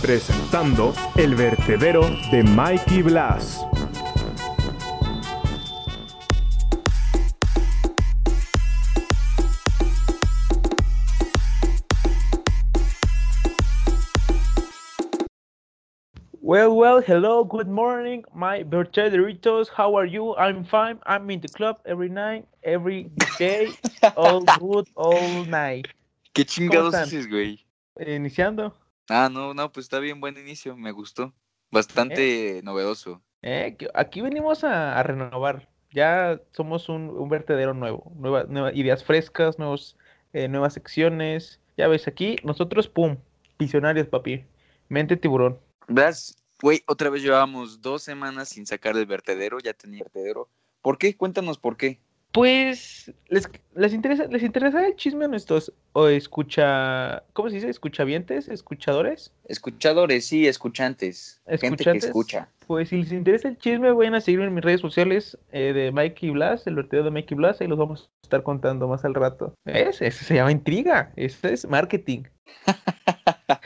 Presentando el vertedero de Mikey Blas. Well, well, hello, good morning, my vertederitos. How are you? I'm fine. I'm in the club every night, every day, all good, all night. ¿Qué chingados haces, güey? Iniciando. Ah, no, no, pues está bien, buen inicio, me gustó. Bastante novedoso. Eh, aquí venimos a, a renovar. Ya somos un, un vertedero nuevo. Nueva, nueva- ideas frescas, nuevos, eh, nuevas secciones. Ya ves, aquí nosotros, pum, visionarios, papi. Mente tiburón. ¿Verdad? Güey, otra vez llevábamos dos semanas sin sacar el vertedero, ya tenía vertedero. ¿Por qué? Cuéntanos por qué. Pues, ¿les, les interesa, les interesa el chisme a nuestros o escucha, ¿cómo se dice? ¿Escuchavientes? ¿Escuchadores? Escuchadores, sí, escuchantes. Gente que escucha. Pues si les interesa el chisme, vayan a seguirme en mis redes sociales eh, de Mikey Blas, el vertedero de Mikey Blas, y los vamos a estar contando más al rato. ¿Ves? Eso se llama intriga, eso es marketing.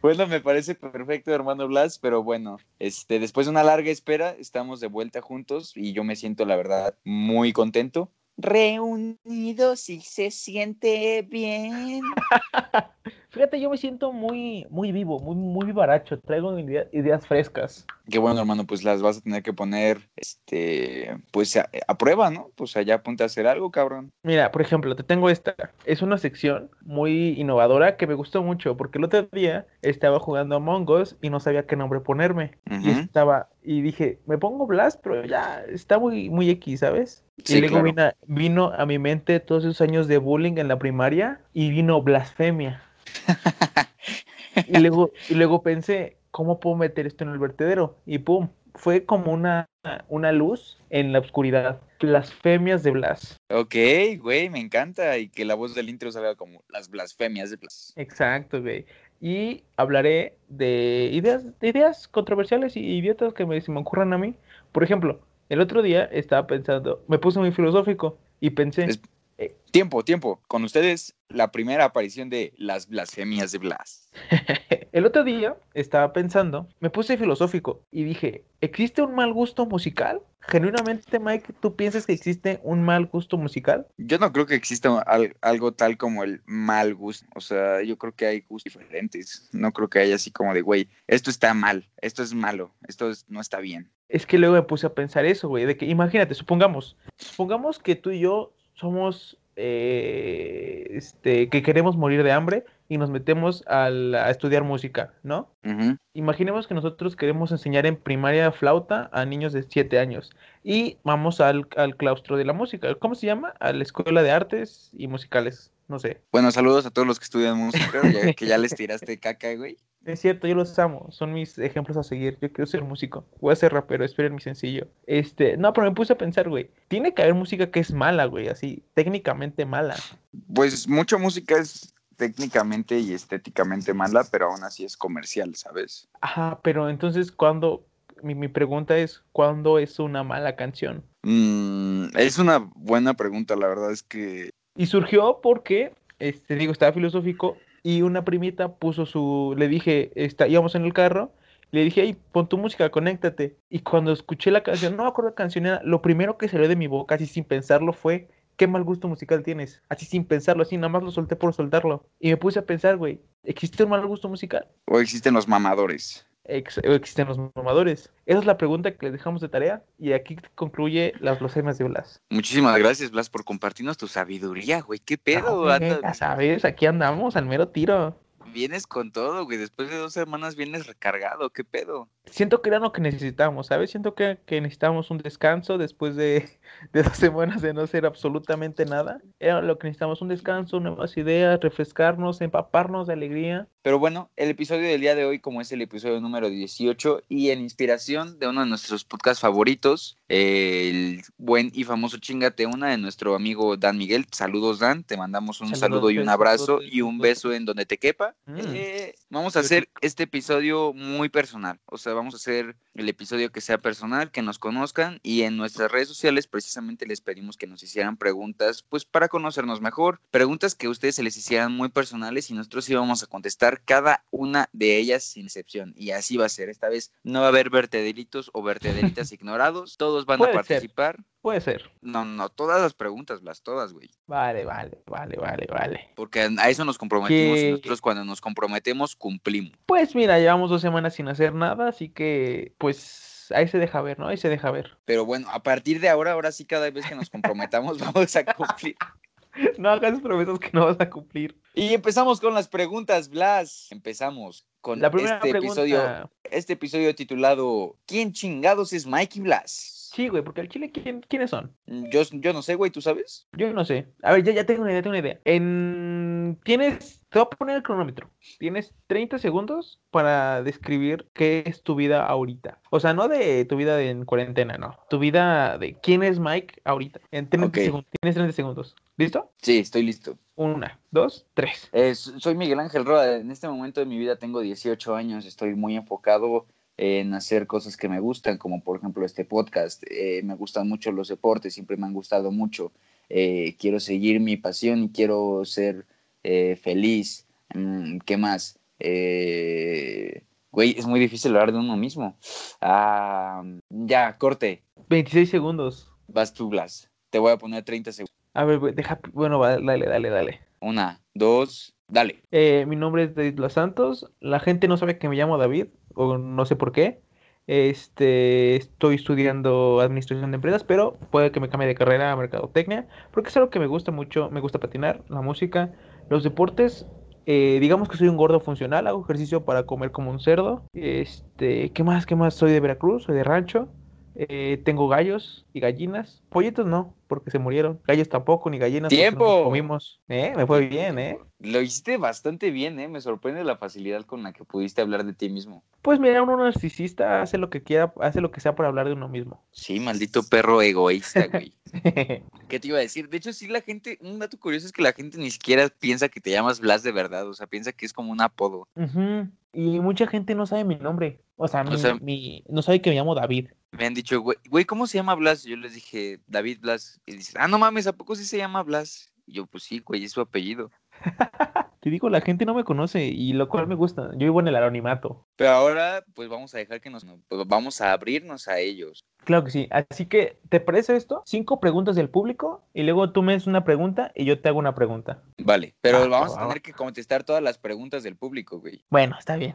Bueno, me parece perfecto, hermano Blas, pero bueno, este, después de una larga espera, estamos de vuelta juntos y yo me siento, la verdad, muy contento. Reunidos y se siente bien. Fíjate, yo me siento muy, muy vivo, muy, muy vivaracho, traigo idea- ideas frescas. Qué bueno, hermano, pues las vas a tener que poner, este, pues a, a prueba, ¿no? Pues allá apunta a hacer algo, cabrón. Mira, por ejemplo, te tengo esta. Es una sección muy innovadora que me gustó mucho porque el otro día estaba jugando a Among Us y no sabía qué nombre ponerme. Y Ujú. estaba, y dije, me pongo Blast, pero ya está muy, muy X, ¿sabes? Sí, y luego claro. vino, vino a mi mente todos esos años de bullying en la primaria y vino blasfemia. Y luego, y luego pensé, ¿cómo puedo meter esto en el vertedero? Y pum, fue como una, una luz en la oscuridad. Blasfemias de Blas. Ok, güey, me encanta. Y que la voz del intro salga como las blasfemias de Blas. Exacto, güey. Y hablaré de ideas, de ideas controversiales y idiotas que me, se me ocurran a mí. Por ejemplo, el otro día estaba pensando, me puse muy filosófico y pensé, Es- Tiempo, tiempo. Con ustedes, la primera aparición de las blasfemias de Blas. el otro día estaba pensando, me puse filosófico y dije, ¿existe un mal gusto musical? Genuinamente, Mike, ¿tú piensas que existe un mal gusto musical? Yo no creo que exista al- algo tal como el mal gusto. O sea, yo creo que hay gustos diferentes. No creo que haya así como de, güey, esto está mal, esto es malo, esto es- no está bien. Es que luego me puse a pensar eso, güey, de que imagínate, supongamos, supongamos que tú y yo somos, eh, este, que queremos morir de hambre y nos metemos al- a estudiar música, ¿no? Imaginemos que nosotros queremos enseñar en primaria flauta a niños de 7 años y vamos al, al claustro de la música. ¿Cómo se llama? A la Escuela de Artes y Musicales. No sé. Bueno, saludos a todos los que estudian música, ya que ya les tiraste caca, güey. Es cierto, yo los amo, son mis ejemplos a seguir. Yo quiero ser músico, voy a ser rapero, esperen mi sencillo. Este, no, pero me puse a pensar, güey, tiene que haber música que es mala, güey, así, técnicamente mala. Pues mucha música es técnicamente y estéticamente mala, pero aún así es comercial, ¿sabes? Ajá, pero entonces, ¿cuándo? Mi, mi pregunta es, ¿cuándo es una mala canción? Mm, es una buena pregunta, la verdad es que... Y surgió porque, este, digo, estaba filosófico y una primita puso su, le dije, está, íbamos en el carro, le dije, hey, pon tu música, conéctate. Y cuando escuché la canción, no me acuerdo qué canción era, lo primero que salió de mi boca, así sin pensarlo, fue, qué mal gusto musical tienes. Así sin pensarlo, así nada más lo solté por soltarlo. Y me puse a pensar, güey, ¿existe un mal gusto musical? O existen los mamadores. Ex- ¿O existen los mamadores? Esa es la pregunta que les dejamos de tarea y aquí concluye las blasfemias de Blas. Muchísimas gracias, Blas, por compartirnos tu sabiduría, güey. ¿Qué pedo? Ya sabes, aquí andamos al mero tiro. Vienes con todo, güey. Después de dos semanas vienes recargado. ¿Qué pedo? Siento que era lo que necesitamos, ¿sabes? Siento que, que necesitamos un descanso después de, de dos semanas de no hacer absolutamente nada. Era lo que necesitamos, un descanso, nuevas ideas, refrescarnos, empaparnos de alegría. Pero bueno, el episodio del día de hoy, como es el episodio número 18, y en inspiración de uno de nuestros podcasts favoritos, eh, el buen y famoso Chingate Una de nuestro amigo Dan Miguel. Saludos, Dan. Te mandamos un Saludos, saludo y un abrazo y un beso en donde te quepa. Mm. Eh, vamos a hacer este episodio muy personal. O sea, vamos a hacer el episodio que sea personal, que nos conozcan y en nuestras redes sociales precisamente les pedimos que nos hicieran preguntas, pues para conocernos mejor, preguntas que a ustedes se les hicieran muy personales y nosotros íbamos a contestar cada una de ellas sin excepción. Y así va a ser. Esta vez no va a haber vertederitos o vertederitas ignorados, todos van a ser. Puede ser. No, no, todas las preguntas, Blas, todas, güey. Vale, vale, vale, vale, vale. Porque a eso nos comprometimos y nosotros cuando nos comprometemos cumplimos. Pues mira, llevamos dos semanas sin hacer nada, así que pues ahí se deja ver, ¿no? Ahí se deja ver. Pero bueno, a partir de ahora, ahora sí, cada vez que nos comprometamos vamos a cumplir. No hagas promesas que no vas a cumplir. Y empezamos con las preguntas, Blas. Empezamos con La primera este pregunta. episodio, este episodio titulado ¿Quién chingados es Mikey Blas? Sí, güey, porque al chile, ¿quién- ¿quiénes son? Yo, yo no sé, güey, ¿tú sabes? Yo no sé. A ver, ya, ya tengo una idea, tengo una idea. En... Tienes, te voy a poner el cronómetro. Tienes 30 segundos para describir qué es tu vida ahorita. O sea, no de tu vida de- en cuarentena, no. Tu vida de quién es Mike ahorita. En 30 Ok. segundos. Tienes 30 segundos. ¿Listo? Sí, estoy listo. Una, dos, tres. Eh, soy Miguel Ángel Roa. En este momento de mi vida tengo 18 años. Estoy muy enfocado en hacer cosas que me gustan, como por ejemplo este podcast. Eh, me gustan mucho los deportes, siempre me han gustado mucho. Eh, quiero seguir mi pasión y quiero ser eh, feliz. Mm, ¿Qué más? Eh, güey, es muy difícil hablar de uno mismo. Ah, ya, corte. 26 segundos. Vas tú, Blas. Te voy a poner 30 segundos. A ver, deja. Bueno, va, dale, dale, dale. Una, dos, dale. Eh, mi nombre es David Los Santos. La gente no sabe que me llamo David, o no sé por qué. Este, estoy estudiando administración de empresas, pero puede que me cambie de carrera a mercadotecnia, porque es algo que me gusta mucho. Me gusta patinar, la música, los deportes. Eh, digamos que soy un gordo funcional, hago ejercicio para comer como un cerdo. Este, ¿qué más? ¿Qué más? Soy de Veracruz, soy de rancho. Eh, tengo gallos y gallinas. Pollitos no, porque se murieron. Gallos tampoco, ni gallinas. ¡Tiempo! comimos. Eh, me fue bien, ¿eh? Lo hiciste bastante bien, ¿eh? Me sorprende la facilidad con la que pudiste hablar de ti mismo. Pues mira, uno narcisista hace lo que quiera, hace lo que sea por hablar de uno mismo. Sí, maldito perro egoísta, güey. ¿Qué te iba a decir? De hecho, sí, la gente, un dato curioso es que la gente ni siquiera piensa que te llamas Blas de verdad, o sea, piensa que es como un apodo. Ujú, Y mucha gente no sabe mi nombre. O sea, mi, sea- mi- no sabe que me llamo David. Me han dicho, güey, güey, ¿cómo se llama Blas? Yo les dije, David Blas. Y dices, ah, no mames, ¿a poco sí se llama Blas? Y yo, pues sí, güey, es su apellido. Te digo, la gente no me conoce y lo cual me gusta. Yo vivo en el anonimato. Pero ahora, pues vamos a dejar que nos, pues, vamos a abrirnos a ellos. Claro que sí. Así que, ¿te parece esto? Cinco preguntas del público y luego tú me haces una pregunta y yo te hago una pregunta. Vale, pero Ah, vamos va, a tener que contestar todas las preguntas del público, güey. Bueno, está bien.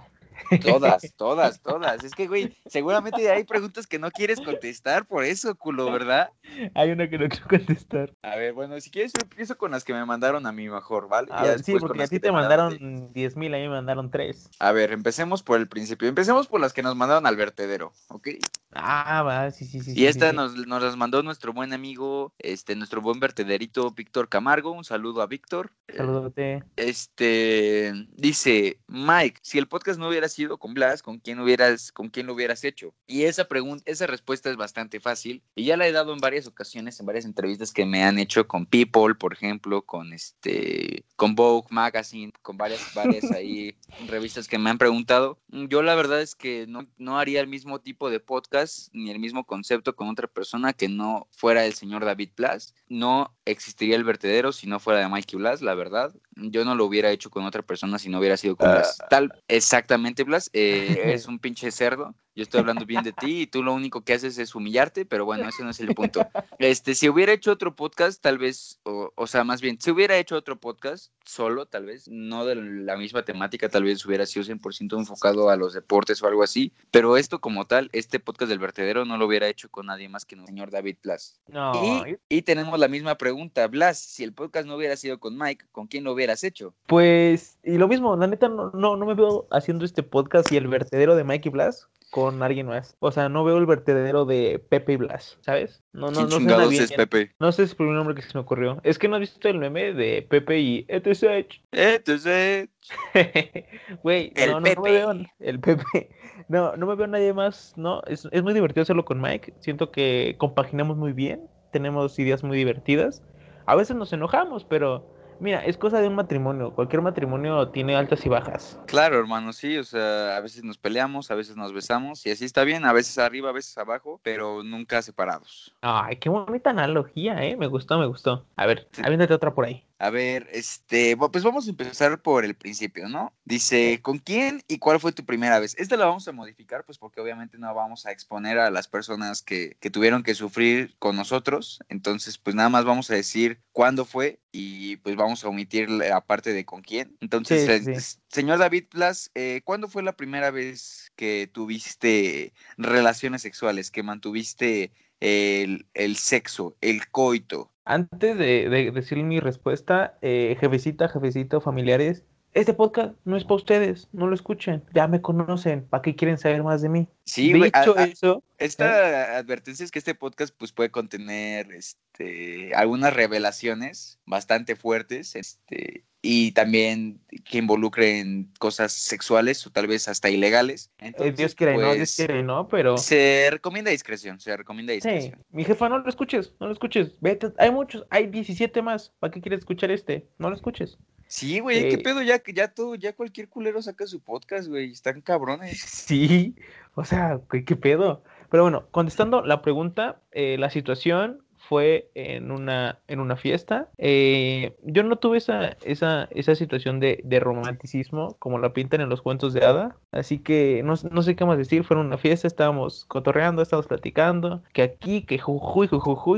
Todas, todas, todas. Es que, güey, seguramente hay preguntas que no quieres contestar por eso, culo, ¿verdad? Hay una que no quiero contestar. A ver, bueno, si quieres yo empiezo con las que me mandaron a mí mejor, ¿vale? Sí, porque a ti te mandaron a ti. mandaron 10 mil, a mí me mandaron 3. A ver, empecemos por el principio. Empecemos por las que nos mandaron al vertedero, ¿ok? Ah, va, sí, sí, sí. Y sí, esta sí. Nos, nos las mandó nuestro buen amigo, este, nuestro buen vertederito Víctor Camargo. Un saludo a Víctor. Salúdate. Este dice Mike, si el podcast no hubiera sido con Blas, ¿con quién hubieras, con quién lo hubieras hecho? Y esa pregunta, esa respuesta es bastante fácil y ya la he dado en varias ocasiones, en varias entrevistas que me han hecho con People, por ejemplo, con este, con Vogue Magazine, con varias, varias ahí revistas que me han preguntado. Yo la verdad es que no, no haría el mismo tipo de podcast ni el mismo concepto con otra persona que no fuera el señor David Blas. No existiría el vertedero si no fuera de Mikey Blas, la verdad. Yo no lo hubiera hecho con otra persona si no hubiera sido con Blas. Tal, exactamente, Blas. eh, eres un pinche cerdo. Yo estoy hablando bien de ti y tú lo único que haces es humillarte, pero bueno, ese no es el punto. Este, si hubiera hecho otro podcast, tal vez, o, o sea, más bien, si hubiera hecho otro podcast solo, tal vez, no de la misma temática, tal vez hubiera sido 100% enfocado a los deportes o algo así, pero esto como tal, este podcast del vertedero no lo hubiera hecho con nadie más que el señor David Blas. No, Y, y tenemos la misma pregunta, Blas, si el podcast no hubiera sido con Mike, ¿con quién lo hubieras hecho? Pues, y lo mismo, la neta, no, no, no me veo haciendo este podcast y el vertedero de Mikey Blas con alguien más. O sea, no veo el vertedero de Pepe y Blas, ¿sabes? No, no, ¿Quién no chingados bien. es Pepe? No sé si es el primer nombre que se me ocurrió. Es que no has visto el meme de Pepe y etc. Entonces, Güey, no, no, no me Pepe. veo. El Pepe. No, no me veo nadie más. No, es, es muy divertido hacerlo con Mike. Siento que compaginamos muy bien. Tenemos ideas muy divertidas. A veces nos enojamos, pero mira, es cosa de un matrimonio. Cualquier matrimonio tiene altas y bajas. Claro, hermano, sí, o sea, a veces nos peleamos, a veces nos besamos y así está bien, a veces arriba, a veces abajo, pero nunca separados. Ay, qué bonita analogía, ¿eh? Me gustó, me gustó. A ver, aviéntate otra por ahí. A ver, este, pues vamos a empezar por el principio, ¿no? Dice, ¿con quién y cuál fue tu primera vez? Esta la vamos a modificar, pues porque obviamente no vamos a exponer a las personas que, que tuvieron que sufrir con nosotros. Entonces, pues nada más vamos a decir cuándo fue y pues vamos a omitir la parte de con quién. Entonces, Sí, sí. s- señor David Blas, eh, ¿cuándo fue la primera vez que tuviste relaciones sexuales, que mantuviste el, el sexo, el coito? Antes de, de decir mi respuesta, eh, jefecita, jefecito, familiares, este podcast no es para ustedes, no lo escuchen, ya me conocen, ¿para qué quieren saber más de mí? Sí, a- Dicho a- eso, Esta advertencia es que este podcast pues puede contener este algunas revelaciones bastante fuertes, este y también que involucren cosas sexuales o tal vez hasta ilegales. eh, Entonces, Dios quiere, no, Dios pues, quiere, no, pero... Se recomienda discreción, se recomienda Sí, discreción. mi jefa, no lo escuches, no lo escuches, vete, hay muchos, hay 17 más, ¿para qué quieres escuchar este? No lo escuches. Sí, güey, qué Eh, pedo, ya, ya todo, ya cualquier culero saca su podcast, güey, están cabrones. Sí, o sea, ¿qué, qué pedo? Pero bueno, contestando la pregunta, eh, la situación fue en una, en una fiesta. Eh, yo no tuve esa, esa, esa situación de, de romanticismo como la pintan en los cuentos de hada. Así que no, no sé qué más decir. Fue en una fiesta, estábamos cotorreando, estábamos platicando. Que aquí, que jujuy,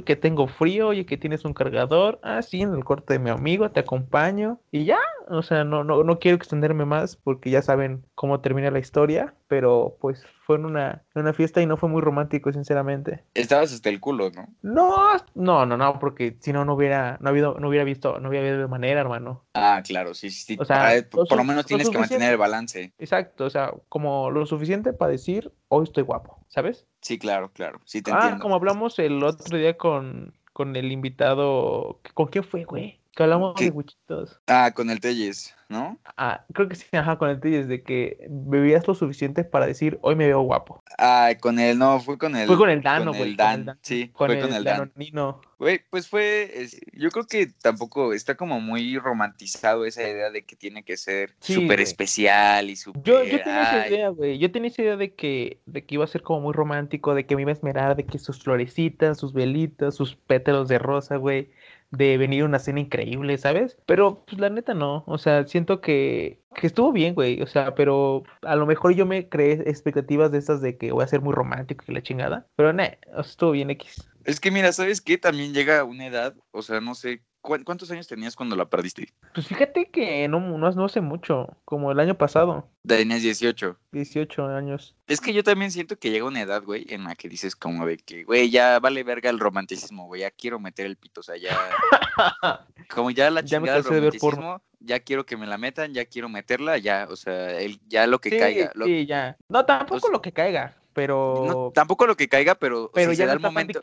que tengo frío, oye, que tienes un cargador. Ah, sí, en el corte de mi amigo, te acompaño. Y ya, o sea, no, no, no quiero extenderme más porque ya saben cómo termina la historia, pero pues fue en una, en una fiesta y no fue muy romántico, sinceramente. Estabas hasta el culo, ¿no? No, no, no, no, porque si no, no hubiera, no habido, no hubiera visto, no hubiera habido manera, hermano. Ah, claro, sí, sí, sí. O sea, por, lo por lo su- menos lo tienes que mantener el balance. Exacto, o sea, como lo suficiente para decir, hoy estoy guapo, ¿sabes? Sí, claro, claro, sí te Ah, entiendo. como hablamos el otro día con, con el invitado, ¿con quién fue, güey? Que hablamos ¿Qué? de huichitos. Ah, con el Telles, ¿no? Ah, creo que sí, ajá, con el Telles, de que bebías lo suficiente para decir, hoy me veo guapo. Ah, con el, no, fue con el. Fue con el Dano, con con el Dan, sí, con fue el con el Dan. Danonino. Güey, pues fue, es- yo creo que tampoco está como muy romantizado esa idea de que tiene que ser súper especial y súper. Yo, yo tenía esa idea, güey. Yo tenía esa idea de que, de que iba a ser como muy romántico, de que me iba a esmerar, de que sus florecitas, sus velitas, sus pétalos de rosa, güey, de venir una cena increíble, ¿sabes? Pero, pues, la neta no. O sea, siento que, que estuvo bien, güey. O sea, pero a lo mejor yo me creé expectativas de estas de que voy a ser muy romántico y la chingada. Pero, no, sea, estuvo bien X. Es que mira, ¿sabes qué? También llega una edad, o sea, no sé, ¿cu- ¿cuántos años tenías cuando la perdiste? Pues fíjate que no, no, no hace mucho, como el año pasado, Tenías 18. 18 años. Es que yo también siento que llega una edad, güey, en la que dices como de que, güey, ya vale verga el romanticismo, güey, ya quiero meter el pito, o sea, ya, como ya la Ya me chingada cansé de ver romanticismo, ya quiero que me la metan, ya quiero meterla, ya, o sea, el, ya lo que Sí, caiga. lo- sí, ya. No, tampoco lo que caiga, pero... no, tampoco lo que caiga, pero, Pero si ya se da el momento,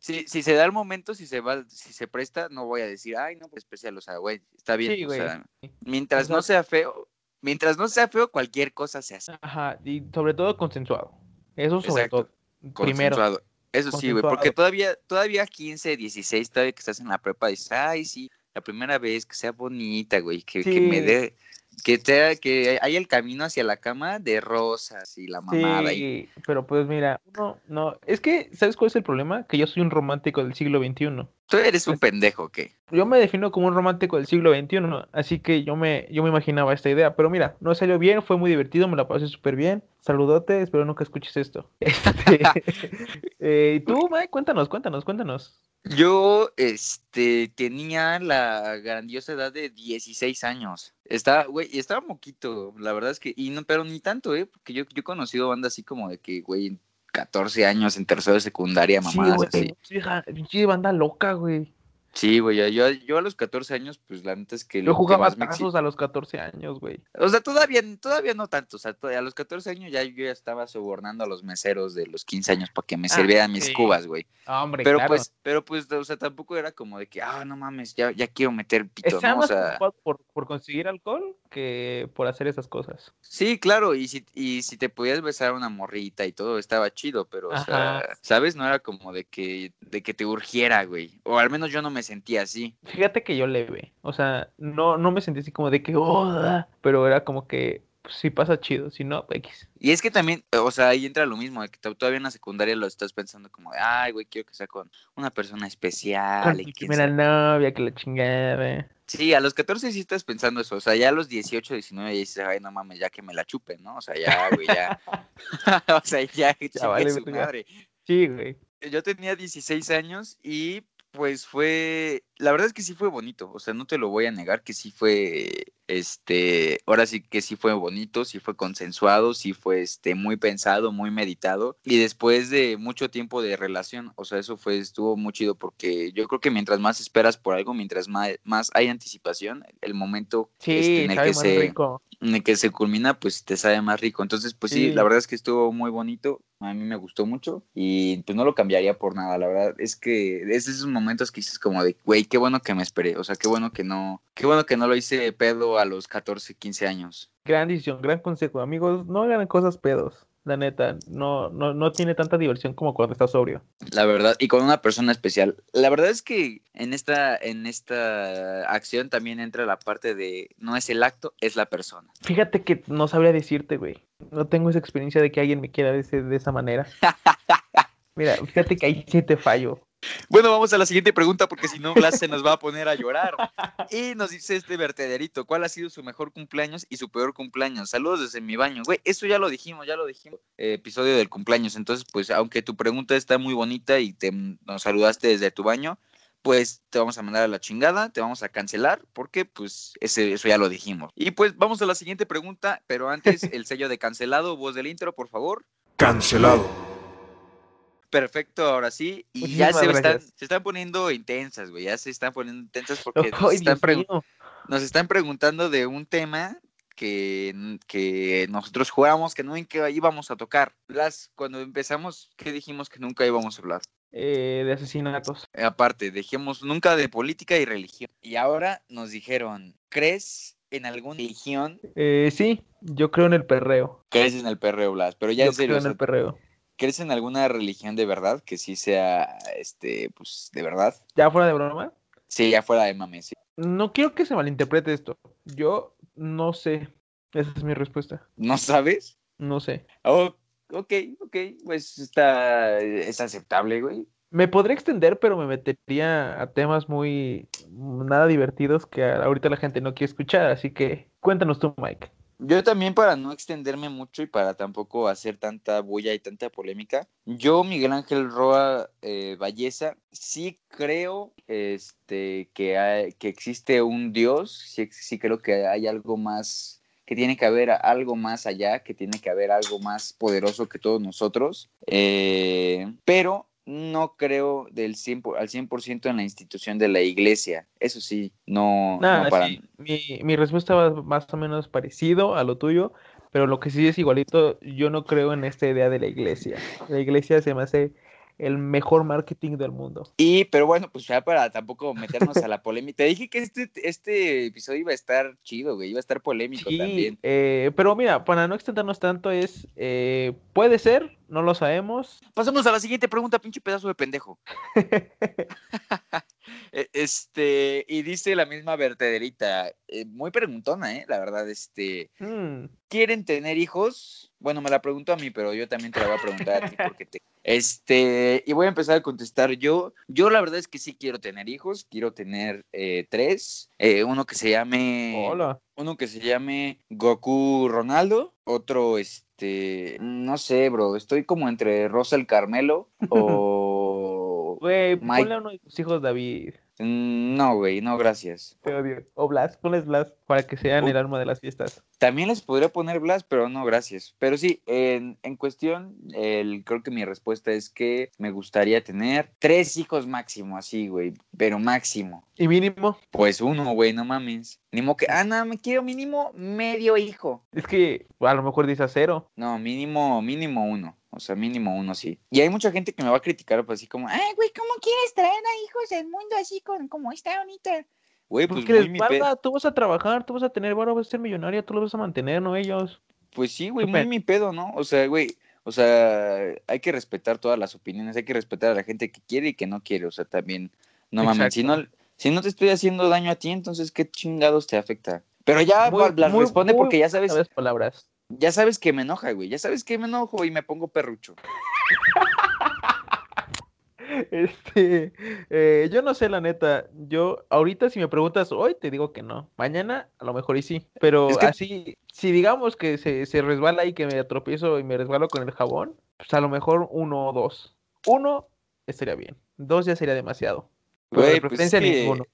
si, si se da el momento, si se va, si se presta, no voy a decir, ay, no, pues especial, o sea, güey, está bien, Sí, o güey. sea, mientras no sea feo, mientras no sea feo, cualquier cosa se hace. Ajá, y sobre todo consensuado. Eso sobre Exacto. todo. Primero. Consensuado. Eso sí, güey, porque todavía, todavía 15, 16, todavía que estás en la prepa, dices, ay, sí, la primera vez, que sea bonita, güey, que, que me dé, que te, que haya el camino hacia la cama de rosas y la mamada. y- Sí, pero pues mira, no, no, es que, ¿sabes cuál es el problema? Que yo soy un romántico del siglo XXI. Tú eres un pendejo, ¿qué? Yo me defino como un romántico del siglo XXI, así que yo me, yo me imaginaba esta idea, pero mira, no salió bien, fue muy divertido, me la pasé súper bien. Saludote, espero nunca escuches esto. Este, eh, ¿y tú, Mike? Cuéntanos, cuéntanos, cuéntanos. Yo, este, tenía la grandiosa edad de 16 años. Estaba, güey, y estaba moquito, la verdad es que, y no, pero ni tanto, ¿eh? Porque yo, yo he conocido bandas así como de que, güey, 14 años en tercero de secundaria, Sí, mamadas güey, pinche banda loca, güey. Sí, güey, yo, yo, a los 14 años, pues la neta es que Yo lo que jugaba me exi- tazos a los 14 años, güey. O sea, todavía, todavía no tanto, o sea, a los 14 años ya yo ya estaba sobornando a los meseros de los 15 años para que me Ah, sirvieran mis cubas, güey. Ah, hombre, Pero claro. pues, pero pues, o sea, tampoco era como de que, ah, no mames, ya, ya quiero meter pito, ¿no? O sea, por, por conseguir alcohol que por hacer esas cosas. sí, claro, y si, y si te podías besar a una morrita y todo, estaba chido, pero, o sea. ¿sabes? No era como de que, de que te urgiera, güey. O al menos yo no me sentí así. Fíjate que yo leve, o sea, no, no me sentí así como de que, oh, ah", pero era como que pues, si pasa chido, si no, X. Y es que también, o sea, ahí entra lo mismo, de que to- todavía en la secundaria lo estás pensando como de, ay, güey, quiero que sea con una persona especial. Con y primera sabe". novia, que la chingada. Sí, a los 14 sí estás pensando eso, o sea, ya a los 18, 19 ya dices, ay, no mames, ya que me la chupen, ¿no? O sea, ya, güey, ya. o sea, ya, chingue vale, su madre. Sí, güey. Yo tenía 16 años y pues fue, la verdad es que sí fue bonito, o sea, no te lo voy a negar que sí fue, este, ahora sí que sí fue bonito, sí fue consensuado, sí fue, este, muy pensado, muy meditado y después de mucho tiempo de relación, o sea, eso fue, estuvo muy chido porque yo creo que mientras más esperas por algo, mientras más, más hay anticipación, el momento este, Sí, en el que se rico. en el que se culmina, pues te sabe más rico. Entonces, pues sí, Sí. la verdad es que estuvo muy bonito. A mí me gustó mucho y pues no lo cambiaría por nada. La verdad es que es esos momentos que dices como de, güey, qué bueno que me esperé. O sea, qué bueno que no, qué bueno que no lo hice pedo a los 14, 15 años. Gran decisión, gran consejo. Amigos, no hagan cosas pedos. La neta, no, no, no tiene tanta diversión como cuando estás sobrio. La verdad, y con una persona especial. La verdad es que en esta, en esta acción también entra la parte de no es el acto, es la persona. Fíjate que no sabría decirte, güey. No tengo esa experiencia de que alguien me quiera de, ese- de esa manera. Mira, fíjate que ahí sí te fallo. Bueno, vamos a la siguiente pregunta porque si no, Blas se nos va a poner a llorar. Y nos dice este vertederito, ¿cuál ha sido su mejor cumpleaños y su peor cumpleaños? Saludos desde mi baño. Güey, eso ya lo dijimos, ya lo dijimos. eh, episodio del cumpleaños. Entonces, pues, aunque tu pregunta está muy bonita y te nos saludaste desde tu baño, pues te vamos a mandar a la chingada, te vamos a cancelar, porque pues eso ya lo dijimos. Y pues vamos a la siguiente pregunta, pero antes el sello de cancelado, voz del intro, por favor. Cancelado. Perfecto, ahora sí. Y ya se están, se están poniendo intensas, güey. Ya se están poniendo intensas porque nos están, nos preguntando de un tema que, que nosotros juramos que nunca íbamos a tocar. Blas, cuando empezamos, ¿qué dijimos que nunca íbamos a hablar? Eh, de asesinatos. Eh, Aparte, dejemos nunca de política y religión. Y ahora nos dijeron, ¿crees en alguna religión? Eh, sí, yo creo en el perreo. ¿Crees en el perreo, Blas? Pero ya yo en serio, creo en el perreo. ¿Crees en alguna religión de verdad que sí sea, este, pues, de verdad? Ya fuera de broma, Sí, ya fuera de mame, sí. no quiero que se malinterprete esto. Yo no sé. Esa es mi respuesta. ¿No sabes? No sé. Oh, ok, ok, pues está, es aceptable, güey. Me podría extender, pero me metería a temas muy nada divertidos que ahorita la gente no quiere escuchar. Así que cuéntanos tú, Mike. Yo también para no extenderme mucho y para tampoco hacer tanta bulla y tanta polémica, yo, Miguel Ángel Roa eh, Valleza, sí creo este, que, que existe un Dios, sí, sí creo que hay algo más, que tiene que haber algo más allá, que tiene que haber algo más poderoso que todos nosotros, eh, pero no creo del 100 por- al 100% en la institución de la iglesia, eso sí, no, Nada, no para sí, mi, mi respuesta va más o menos parecido a lo tuyo, pero lo que sí es igualito, yo no creo en esta idea de la iglesia. La iglesia se me hace el mejor marketing del mundo. Y, pero bueno, pues ya para tampoco meternos a la polémica. Te dije que este, este episodio iba a estar chido, güey, iba a estar polémico Sí, también. eh, pero mira, para no extendernos tanto es, eh, puede ser, no lo sabemos. Pasamos a la siguiente pregunta, pinche pedazo de pendejo. Eh, Este, y dice la misma vertederita, eh, muy preguntona, ¿eh? La verdad, este, Hmm, ¿quieren tener hijos? Bueno, me la preguntó a mí, pero yo también te la voy a preguntar a ti porque te... Este, y voy a empezar a contestar yo. Yo la verdad es que sí quiero tener hijos, quiero tener eh, tres. Eh, uno que se llame... hola. Uno que se llame Goku Ronaldo, otro, este, no sé, bro, estoy como entre Rosa el Carmelo o... Güey, Mike. ponle a uno de tus hijos David. Mm, No, güey, no, gracias. Te odio. O Blas, ponles Blas para que sean Uy. el alma de las fiestas. También les podría poner Blas, pero no, gracias. Pero sí, en, en cuestión, el, creo que mi respuesta es que me gustaría tener tres hijos máximo, así, güey, pero máximo. Y mínimo, Pues uno, güey, no mames. Ni mo que, ah, no, me quiero mínimo medio hijo. es que a lo mejor dices cero. No, mínimo, mínimo uno. O sea, mínimo uno, sí. Y hay mucha gente que me va a criticar, pues así como, ay, güey, ¿cómo quieres traer a hijos del mundo así con como está bonita? Güey, pues Porque muy les valga, tú vas a trabajar, tú vas a tener varo, vas a ser millonario, tú lo vas a mantener, no ellos. Pues sí, güey, muy mi pedo, ¿no? O sea, güey, o sea, hay que respetar todas las opiniones, hay que respetar a la gente que quiere y que no quiere. O sea, también No mames, si no, si no te estoy haciendo daño a ti, entonces qué chingados te afecta. Pero ya Muy- Blas muy- responde muy porque ya sabes, palabras. ya sabes que me enoja, güey. Ya sabes que me enojo y me pongo perrucho. Este, eh, yo no sé la neta. Yo ahorita si me preguntas hoy te digo que no. Mañana a lo mejor y sí. Pero Es que- así, si digamos que se, se resbala y que me tropiezo y me resbalo con el jabón, pues a lo mejor uno o dos. Uno estaría bien. Dos ya sería demasiado. De pues preferencia es que- ninguno.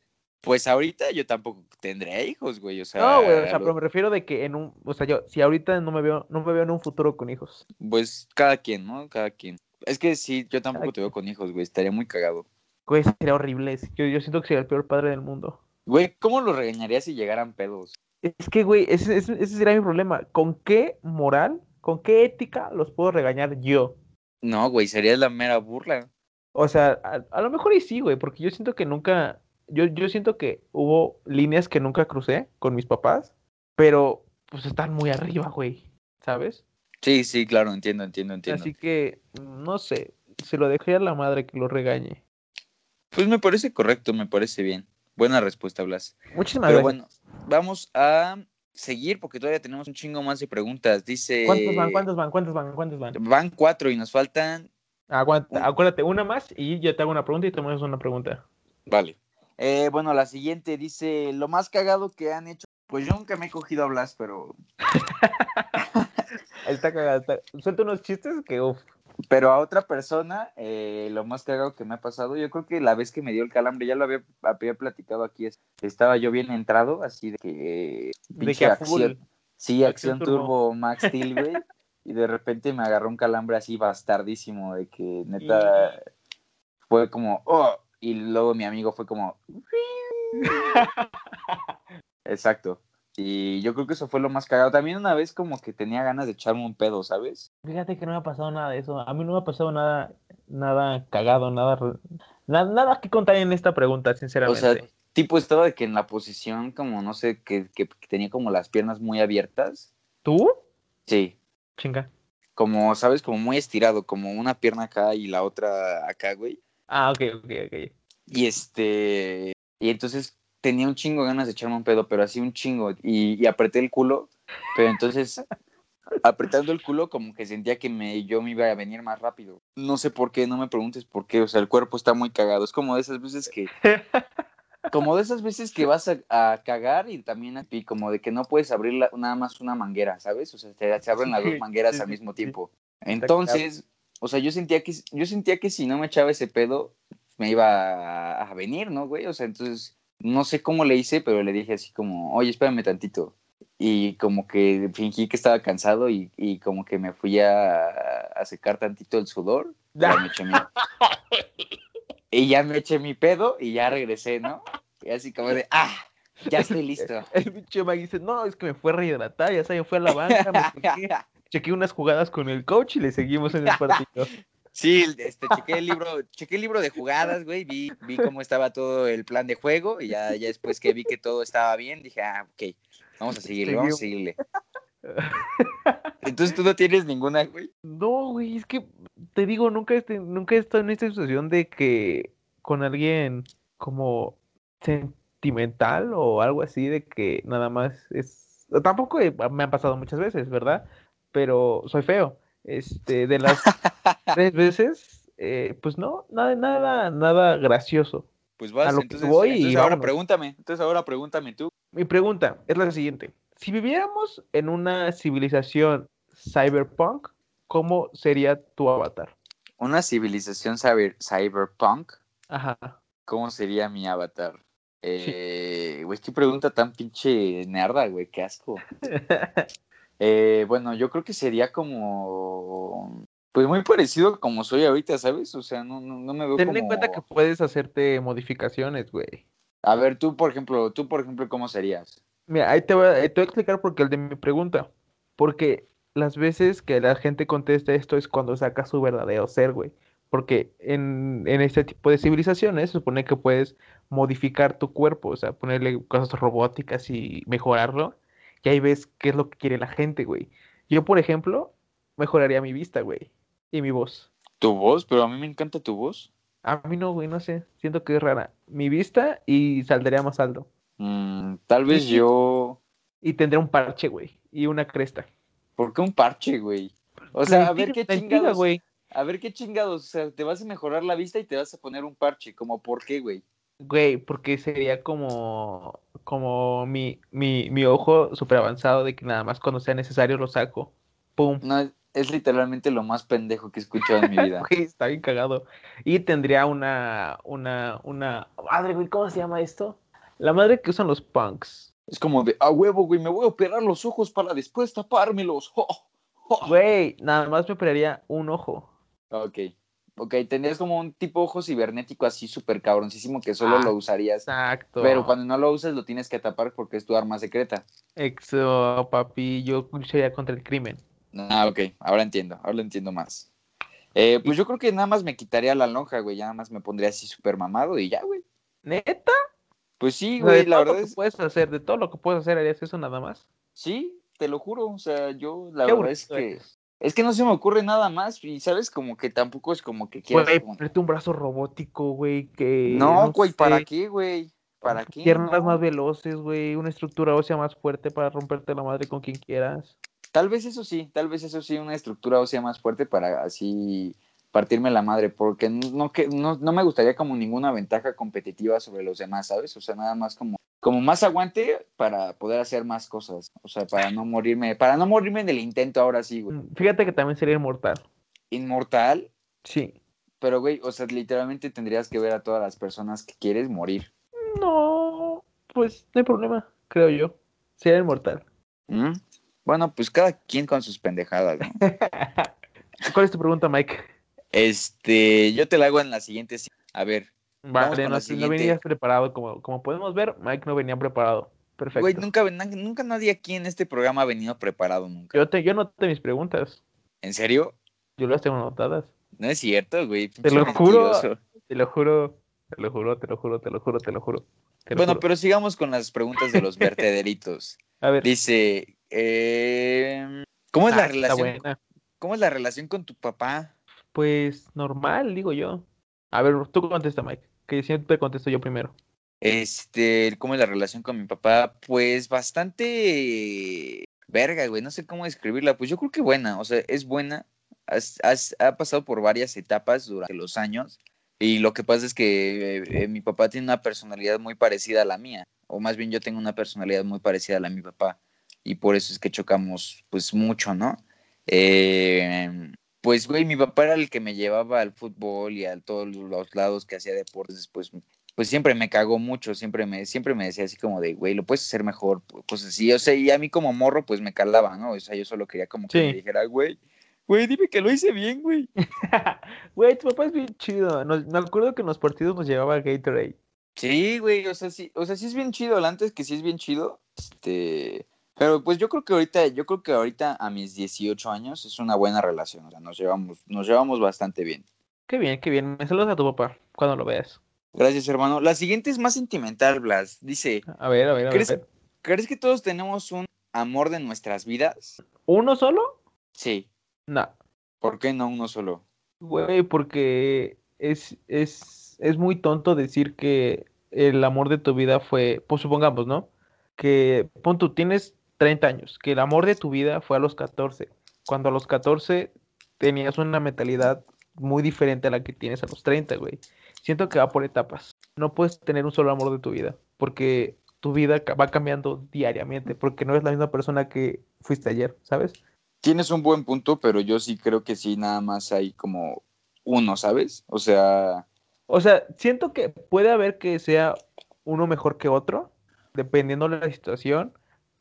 Pues ahorita yo tampoco tendré hijos, güey. O sea, No, güey, o sea, lo- pero me refiero de que en un, o sea, yo, si ahorita no me veo, no me veo en un futuro con hijos. pues cada quien, ¿no? Cada quien. Es que sí, yo tampoco te veo con hijos, güey. Estaría muy cagado. Güey, sería horrible. Yo, yo siento que sería el peor padre del mundo. Güey, ¿cómo lo regañarías si llegaran pedos? Es que, güey, ese, ese, ese sería mi problema. ¿Con qué moral, con qué ética los puedo regañar yo? No, güey, sería la mera burla. O sea, a, a lo mejor y sí, güey, porque yo siento que nunca, yo, yo siento que hubo líneas que nunca crucé con mis papás, pero pues están muy arriba, güey, ¿sabes? Sí, sí, claro, entiendo, entiendo, entiendo. Así que, no sé, se lo dejé a la madre que lo regañe. Pues me parece correcto, me parece bien. Buena respuesta, Blas. Muchísimas Pero gracias. bueno, vamos a seguir porque todavía tenemos un chingo más de preguntas. Dice. ¿Cuántos van? ¿Cuántos van? ¿Cuántos van? ¿Cuántos van? Van cuatro y nos faltan. Aguanta, acuérdate, una más y yo te hago una pregunta y tú me haces una pregunta. Vale. Eh, bueno, la siguiente dice: Lo más cagado que han hecho. Pues yo nunca me he cogido a Blas, pero. Ahí está cagada. está- Suelta unos chistes que, uff. Pero a otra persona, eh, lo más cagado que me ha pasado, yo creo que la vez que me dio el calambre, ya lo había, había platicado aquí, es- estaba yo bien entrado, así de que... De pinche que a full. acción- Sí, Acción acción turbo. turbo, Max Steel, güey. y de repente me agarró un calambre así bastardísimo, de que neta fue como, oh, y luego mi amigo fue como, exacto. Y yo creo que eso fue lo más cagado. También una vez como que tenía ganas de echarme un pedo, ¿sabes? Fíjate que no me ha pasado nada de eso. A mí no me ha pasado nada, nada cagado, nada, re- na- nada que contar en esta pregunta, O sinceramente. sea, tipo estaba de que en la posición como, no sé, que, que tenía como las piernas muy abiertas. ¿Tú? Sí, Chinga. como, ¿sabes? Como muy estirado, como una pierna acá y la otra acá, güey. Ah, ok, ok, ok. Y este, y entonces tenía un chingo de ganas de echarme un pedo, pero así un chingo, y, y apreté el culo, pero entonces, apretando el culo, como que sentía que me, yo me iba a venir más rápido. No sé por qué, no me preguntes por qué, o sea, el cuerpo está muy cagado, es como de esas veces que, como de esas veces que vas a, a cagar y también y como de que no puedes abrir la- nada más una manguera, ¿sabes? O sea, te, se abren las dos mangueras al mismo tiempo. Entonces, o sea, yo sentía que yo sentía que si no me echaba ese pedo me iba a, a venir, ¿no, güey? O sea, entonces no sé cómo le hice, pero le dije así como, "Oye, espérame tantito." Y como que fingí que estaba cansado y, y como que me fui a, a secar tantito el sudor. Ya me eché mi- y ya me eché mi pedo y ya regresé, ¿no? Y así como de, ah, ya estoy listo. El pinche Mag dice, no, es que me fue a rehidratar, ya sabes, fue a la banca, me chequé, chequé unas jugadas con el coach y le seguimos en el partido. Sí, este, chequé el libro, chequé el libro de jugadas, güey, vi, vi cómo estaba todo el plan de juego y ya, ya después que vi que todo estaba bien, dije, ah, ok, vamos a seguirle, vamos a seguirle. Entonces tú no tienes ninguna, güey. No, güey, es que te digo, nunca, este, nunca he estado en esta situación de que con alguien como sentimental o algo así, de que nada más es... Tampoco me han pasado muchas veces, ¿verdad? Pero soy feo. Este, de las tres veces, eh, pues no, nada, nada, nada gracioso. Pues vas, A lo que entonces, voy y ahora vámonos. pregúntame, entonces ahora pregúntame tú. Mi pregunta es la siguiente. Si viviéramos en una civilización cyberpunk, ¿cómo sería tu avatar? Una civilización cyber, cyberpunk, Ajá. ¿cómo sería mi avatar? Eh, güey, qué pregunta tan pinche nerda, güey, qué asco. Eh, bueno, yo creo que sería como, pues muy parecido a como soy ahorita, ¿sabes? O sea, no, no, no me veo Ten como... en cuenta que puedes hacerte modificaciones, güey. A ver, tú, por ejemplo, tú, por ejemplo, ¿cómo serías? Mira, ahí te voy, a, te voy a explicar por qué el de mi pregunta. Porque las veces que la gente contesta esto es cuando saca su verdadero ser, güey. Porque en, en este tipo de civilizaciones se supone que puedes modificar tu cuerpo, o sea, ponerle cosas robóticas y mejorarlo. Y ahí ves qué es lo que quiere la gente, güey. Yo, por ejemplo, mejoraría mi vista, güey. Y mi voz. ¿Tu voz? Pero a mí me encanta tu voz. A mí no, güey, no sé. Siento que es rara. Mi vista y saldría más alto. Mm, tal vez yo. Y tendría un parche, güey. Y una cresta. ¿Por qué un parche, güey? O sea, a ver qué chingados. güey. A ver qué chingados. O sea, te vas a mejorar la vista y te vas a poner un parche. ¿Como por qué, güey? Güey, porque sería como, como mi, mi, mi ojo súper avanzado de que nada más cuando sea necesario lo saco. Pum. No, es literalmente lo más pendejo que he escuchado en mi vida. Güey, está bien cagado. Y tendría una, una, una... Madre, güey, ¿cómo se llama esto? La madre que usan los punks. Es como de, a huevo, güey, me voy a operar los ojos para después tapármelos. Güey, nada más me operaría un ojo. Ok. Ok, tendrías como un tipo ojo cibernético así súper cabroncísimo que solo Ah, lo usarías. Exacto. Pero cuando no lo usas lo tienes que tapar porque es tu arma secreta. Exo, papi, yo lucharía contra el crimen. Ah, ok, ahora entiendo, ahora lo entiendo más. Eh, pues yo creo que nada más me quitaría la lonja, güey, ya nada más me pondría así súper mamado y ya, güey. ¿Neta? Pues sí, sea, de güey, la todo lo verdad que es, puedes hacer, de todo lo que puedes hacer, harías eso nada más. sí, te lo juro, o sea, yo la Qué verdad es que, eres. Es que no se me ocurre nada más y sabes, como que tampoco es como que quieras Güey, como- ponerte un brazo robótico, güey, que... No, güey, ¿para qué, güey? ¿Para qué? Piernas No. más veloces, güey, una estructura ósea más fuerte para romperte la madre con quien quieras. Tal vez eso sí, tal vez eso sí, una estructura ósea más fuerte para así partirme la madre, porque no, que, no, no me gustaría como ninguna ventaja competitiva sobre los demás, ¿sabes? O sea, nada más como, como más aguante para poder hacer más cosas, o sea, para no morirme, para no morirme en el intento ahora sí, güey. Mm, Fíjate que también sería inmortal. Inmortal, Sí. pero güey, o sea, literalmente tendrías que ver a todas las personas que quieres morir. No, pues no hay problema, creo yo. Sería inmortal. ¿Mm? Bueno, pues cada quien con sus pendejadas, ¿no? ¿Cuál es tu pregunta, Mike? Este, yo te la hago en la siguiente. A ver, Vale, no, no venías preparado. Como, como podemos ver, Mike no venía preparado. Perfecto. güey, nunca, nunca nadie aquí en este programa ha venido preparado nunca. Yo, te, yo noté mis preguntas. ¿En serio? Yo las tengo anotadas. No es cierto, güey. Te lo juro. Te lo juro, te lo juro, te lo juro, te lo juro, te lo juro. te lo Bueno, juro. pero sigamos con las preguntas de los vertederitos. A ver. Dice, eh, ¿cómo es ah, la está relación? ¿Cómo es la relación con tu papá? Pues normal, digo yo. A ver, tú contesta, Mike. Que siempre contesto yo primero. Este, ¿cómo es la relación con mi papá? Pues bastante verga, güey. No sé cómo describirla. Pues yo creo que buena. O sea, es buena. Has- ha pasado por varias etapas durante los años. Y lo que pasa es que eh, eh, mi papá tiene una personalidad muy parecida a la mía. O más bien yo tengo una personalidad muy parecida a la de mi papá. Y por eso es que chocamos, pues, mucho, ¿no? Eh, pues, güey, mi papá era el que me llevaba al fútbol y a todos los lados que hacía deportes. Pues, pues siempre me cagó mucho, siempre me, siempre me decía así como de, güey, lo puedes hacer mejor, cosas así. O sea, y a mí como morro, pues me calaba, ¿no? O sea, yo solo quería como que Sí. me dijera, güey, güey, dime que lo hice bien, güey. Güey, tu papá es bien chido. Nos- me acuerdo que en los partidos nos llevaba Gatorade. Sí, güey, o sea, sí, o sea, sí es bien chido, antes que sí es bien chido, este, pero pues yo creo que ahorita, yo creo que ahorita a mis 18 años es una buena relación, o sea, nos llevamos, nos llevamos bastante bien. Qué bien, qué bien. Me saludas a tu papá cuando lo veas. Gracias, hermano. La siguiente es más sentimental, Blas. Dice, A ver, a ver, a ver. ¿crees, ver. ¿crees que todos tenemos un amor de nuestras vidas? ¿Uno solo? Sí. No. ¿Por qué no uno solo? Güey, porque es, es, es muy tonto decir que el amor de tu vida fue, pues supongamos, ¿no? Que, pon tú, tienes 30 años, que el amor de tu vida fue a los 14, cuando a los 14 tenías una mentalidad muy diferente a la que tienes a los 30, güey. Siento que va por etapas. No puedes tener un solo amor de tu vida, porque tu vida va cambiando diariamente, porque no es la misma persona que fuiste ayer, ¿sabes? Tienes un buen punto, pero yo sí creo que sí, nada más hay como uno, ¿sabes? O sea, O sea, siento que puede haber que sea uno mejor que otro, dependiendo de la situación,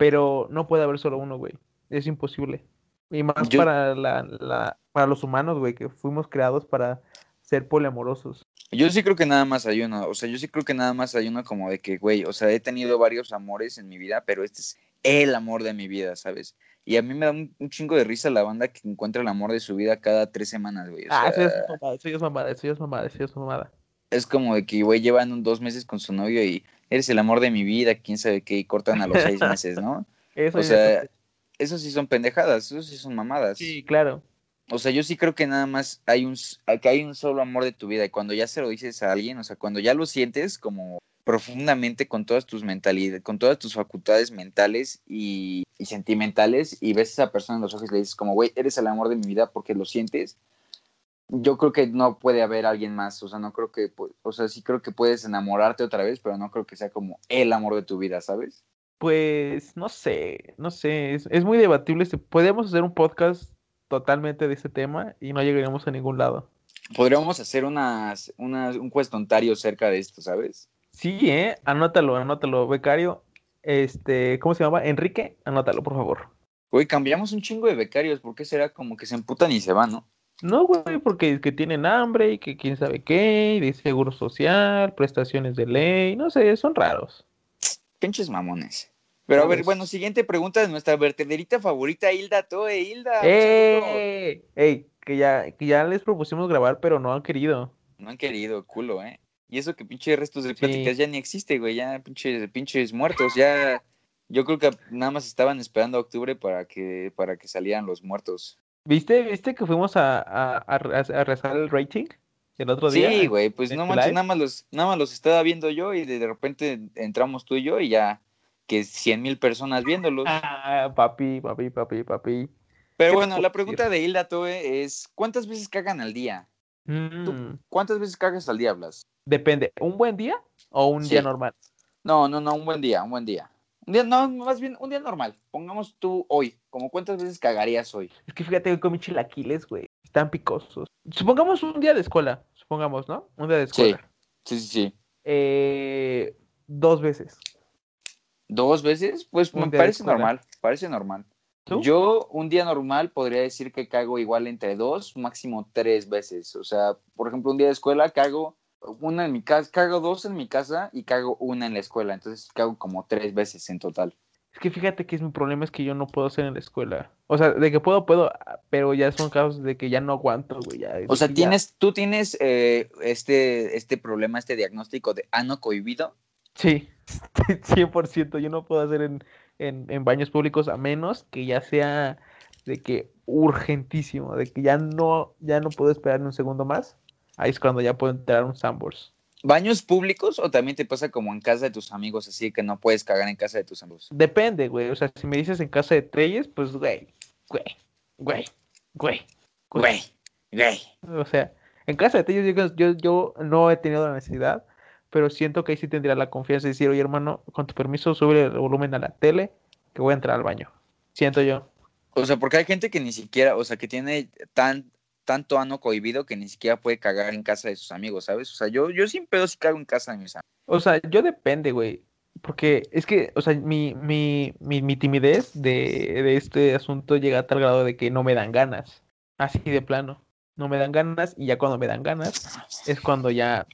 pero no puede haber solo uno, güey. Es imposible. Y más Yo- para la, la- para los humanos, güey, que fuimos creados para ser poliamorosos. Yo sí creo que nada más hay uno, o sea, yo sí creo que nada más hay uno como de que, güey, o sea, he tenido varios amores en mi vida, pero este es el amor de mi vida, ¿sabes? Y a mí me da un, un chingo de risa la banda que encuentra el amor de su vida cada tres semanas, güey. O Ah, eso es mamada, eso ya es mamada, eso ya es mamada, eso es mamada. es como de que, güey, llevan dos meses con su novio y eres el amor de mi vida, quién sabe qué, y cortan a los seis meses, ¿no? Eso O sea, es- eso sí son pendejadas, eso sí son mamadas. sí, claro. O sea, yo sí creo que nada más hay un, que hay un solo amor de tu vida y cuando ya se lo dices a alguien, o sea, cuando ya lo sientes como profundamente con todas tus mentalidades, con todas tus facultades mentales y, y sentimentales y ves a esa persona en los ojos y le dices como, güey, eres el amor de mi vida porque lo sientes, yo creo que no puede haber alguien más, o sea, no creo que, o sea, sí creo que puedes enamorarte otra vez, pero no creo que sea como el amor de tu vida, ¿sabes? Pues no sé, no sé, es, es muy debatible. este- Podemos hacer un podcast totalmente de este tema y no llegaremos a ningún lado. Podríamos hacer unas, unas, un cuestionario cerca de esto, ¿sabes? Sí, ¿eh? Anótalo, anótalo, becario. Este, ¿cómo se llama? Enrique, anótalo, por favor. Güey, cambiamos un chingo de becarios, ¿por qué será como que se emputan y se van, no? No, güey, porque que tienen hambre y que quién sabe qué, y de seguro social, prestaciones de ley, no sé, son raros. Pinches mamones. Pero a ver, bueno, siguiente pregunta de nuestra vertederita favorita, Hilda Toe, Hilda. saludo. ¡Eh! ¡Ey! Que ya, que ya les propusimos grabar, pero no han querido. No han querido, culo, ¿eh? Y eso que pinches restos de Sí. pláticas ya ni existe, güey, ya pinches, pinches muertos, ya... Yo creo que nada más estaban esperando a octubre para que, para que salieran los muertos. ¿Viste, viste que fuimos a, a, a, a rezar el rating el otro día? Sí, güey, pues ¿En no manches, live? nada más los, nada más los estaba viendo yo y de, repente entramos tú y yo y ya que cien mil personas viéndolos. Ah, papi, papi, papi, papi. Pero ¿qué bueno, la pregunta de Hilda Toe es, ¿cuántas veces cagan al día? Mm, ¿Cuántas veces cagas al día, Blas? depende, ¿un buen día o un día Sí. normal? No, no, no, un buen día, un buen día. Un día, no, más bien un día normal. Pongamos tú hoy, como cuántas veces cagarías hoy. Es que fíjate que comí chilaquiles, güey. Están picosos. Supongamos un día de escuela, supongamos, ¿no? Un día de Sí. escuela. Sí, sí, sí. Eh, dos veces. ¿Dos veces? Pues Un me parece normal, parece normal. ¿Tú? Yo, un día normal, podría decir que cago igual entre dos, máximo tres veces. O sea, por ejemplo, un día de escuela cago una en mi casa, cago dos en mi casa y cago una en la escuela. Entonces cago como tres veces en total. Es que fíjate que es mi problema es que yo no puedo hacer en la escuela. O sea, de que puedo, puedo, ah, pero ya son casos de que ya no aguanto, güey. ya, O sea, que ya- tienes, tú tienes eh, este, este problema, este diagnóstico de ano cohibido. Sí, 100%. Yo no puedo hacer en, en, en baños públicos a menos que ya sea de que urgentísimo, de que ya no, ya no puedo esperar ni un segundo más. Ahí es cuando ya puedo entrar un Sambors. ¿Baños públicos o también te pasa como en casa de tus amigos, así que no puedes cagar en casa de tus amigos? Depende, güey. O sea, si me dices en casa de Treyes, pues, güey, güey, güey, güey, Güey, güey. O sea, en casa de Treyes yo, yo, yo no he tenido la necesidad, pero siento que ahí sí tendría la confianza de decir, oye, hermano, con tu permiso, sube el volumen a la tele, que voy a entrar al baño. Siento yo. O sea, porque hay gente que ni siquiera, o sea, que tiene tan, tanto ano cohibido que ni siquiera puede cagar en casa de sus amigos, ¿sabes? O sea, yo, yo sin pedo sí cago en casa de mis amigos. O sea, yo depende, güey. Porque es que, o sea, mi, mi, mi, mi timidez de, de este asunto llega a tal grado de que no me dan ganas. Así de plano. No me dan ganas y ya cuando me dan ganas es cuando ya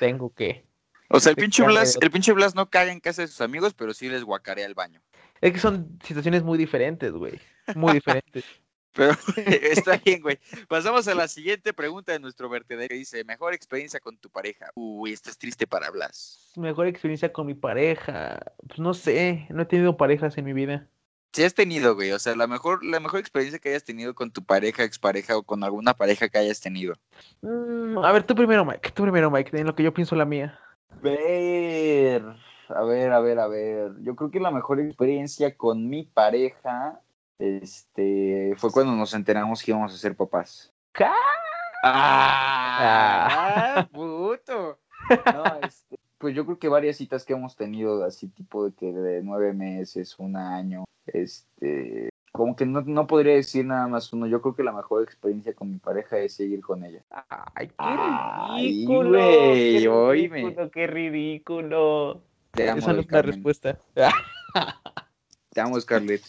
tengo que. O sea, el Te pinche Blas, el pinche Blas no caga en casa de sus amigos, pero sí les guacarea el baño. Es que son situaciones muy diferentes, güey. Muy diferentes. Pero está bien, güey. Pasamos a la siguiente pregunta de nuestro vertedero. que Dice, mejor experiencia con tu pareja. Uy, esto es triste para Blas. Mejor experiencia con mi pareja. Pues no sé, no he tenido parejas en mi vida. Si has tenido, güey, o sea, la mejor, la mejor experiencia que hayas tenido con tu pareja, expareja o con alguna pareja que hayas tenido. Mm, a ver, tú primero, Mike. Tú primero, Mike, en lo que yo pienso la mía. ver, a ver, a ver, a ver. Yo creo que la mejor experiencia con mi pareja, este, fue cuando nos enteramos que íbamos a ser papás. ¿Ca? ¡Ah! ¡Puto! No, este, pues yo creo que varias citas que hemos tenido, así tipo de que de nueve meses, un año, este, como que no, no podría decir nada más uno. Yo creo que la mejor experiencia con mi pareja es seguir con ella. Ay, qué Ay, ridículo. qué oíme. ridículo, qué ridículo. Te amo, Esa no es la respuesta. Te amo, Scarlett.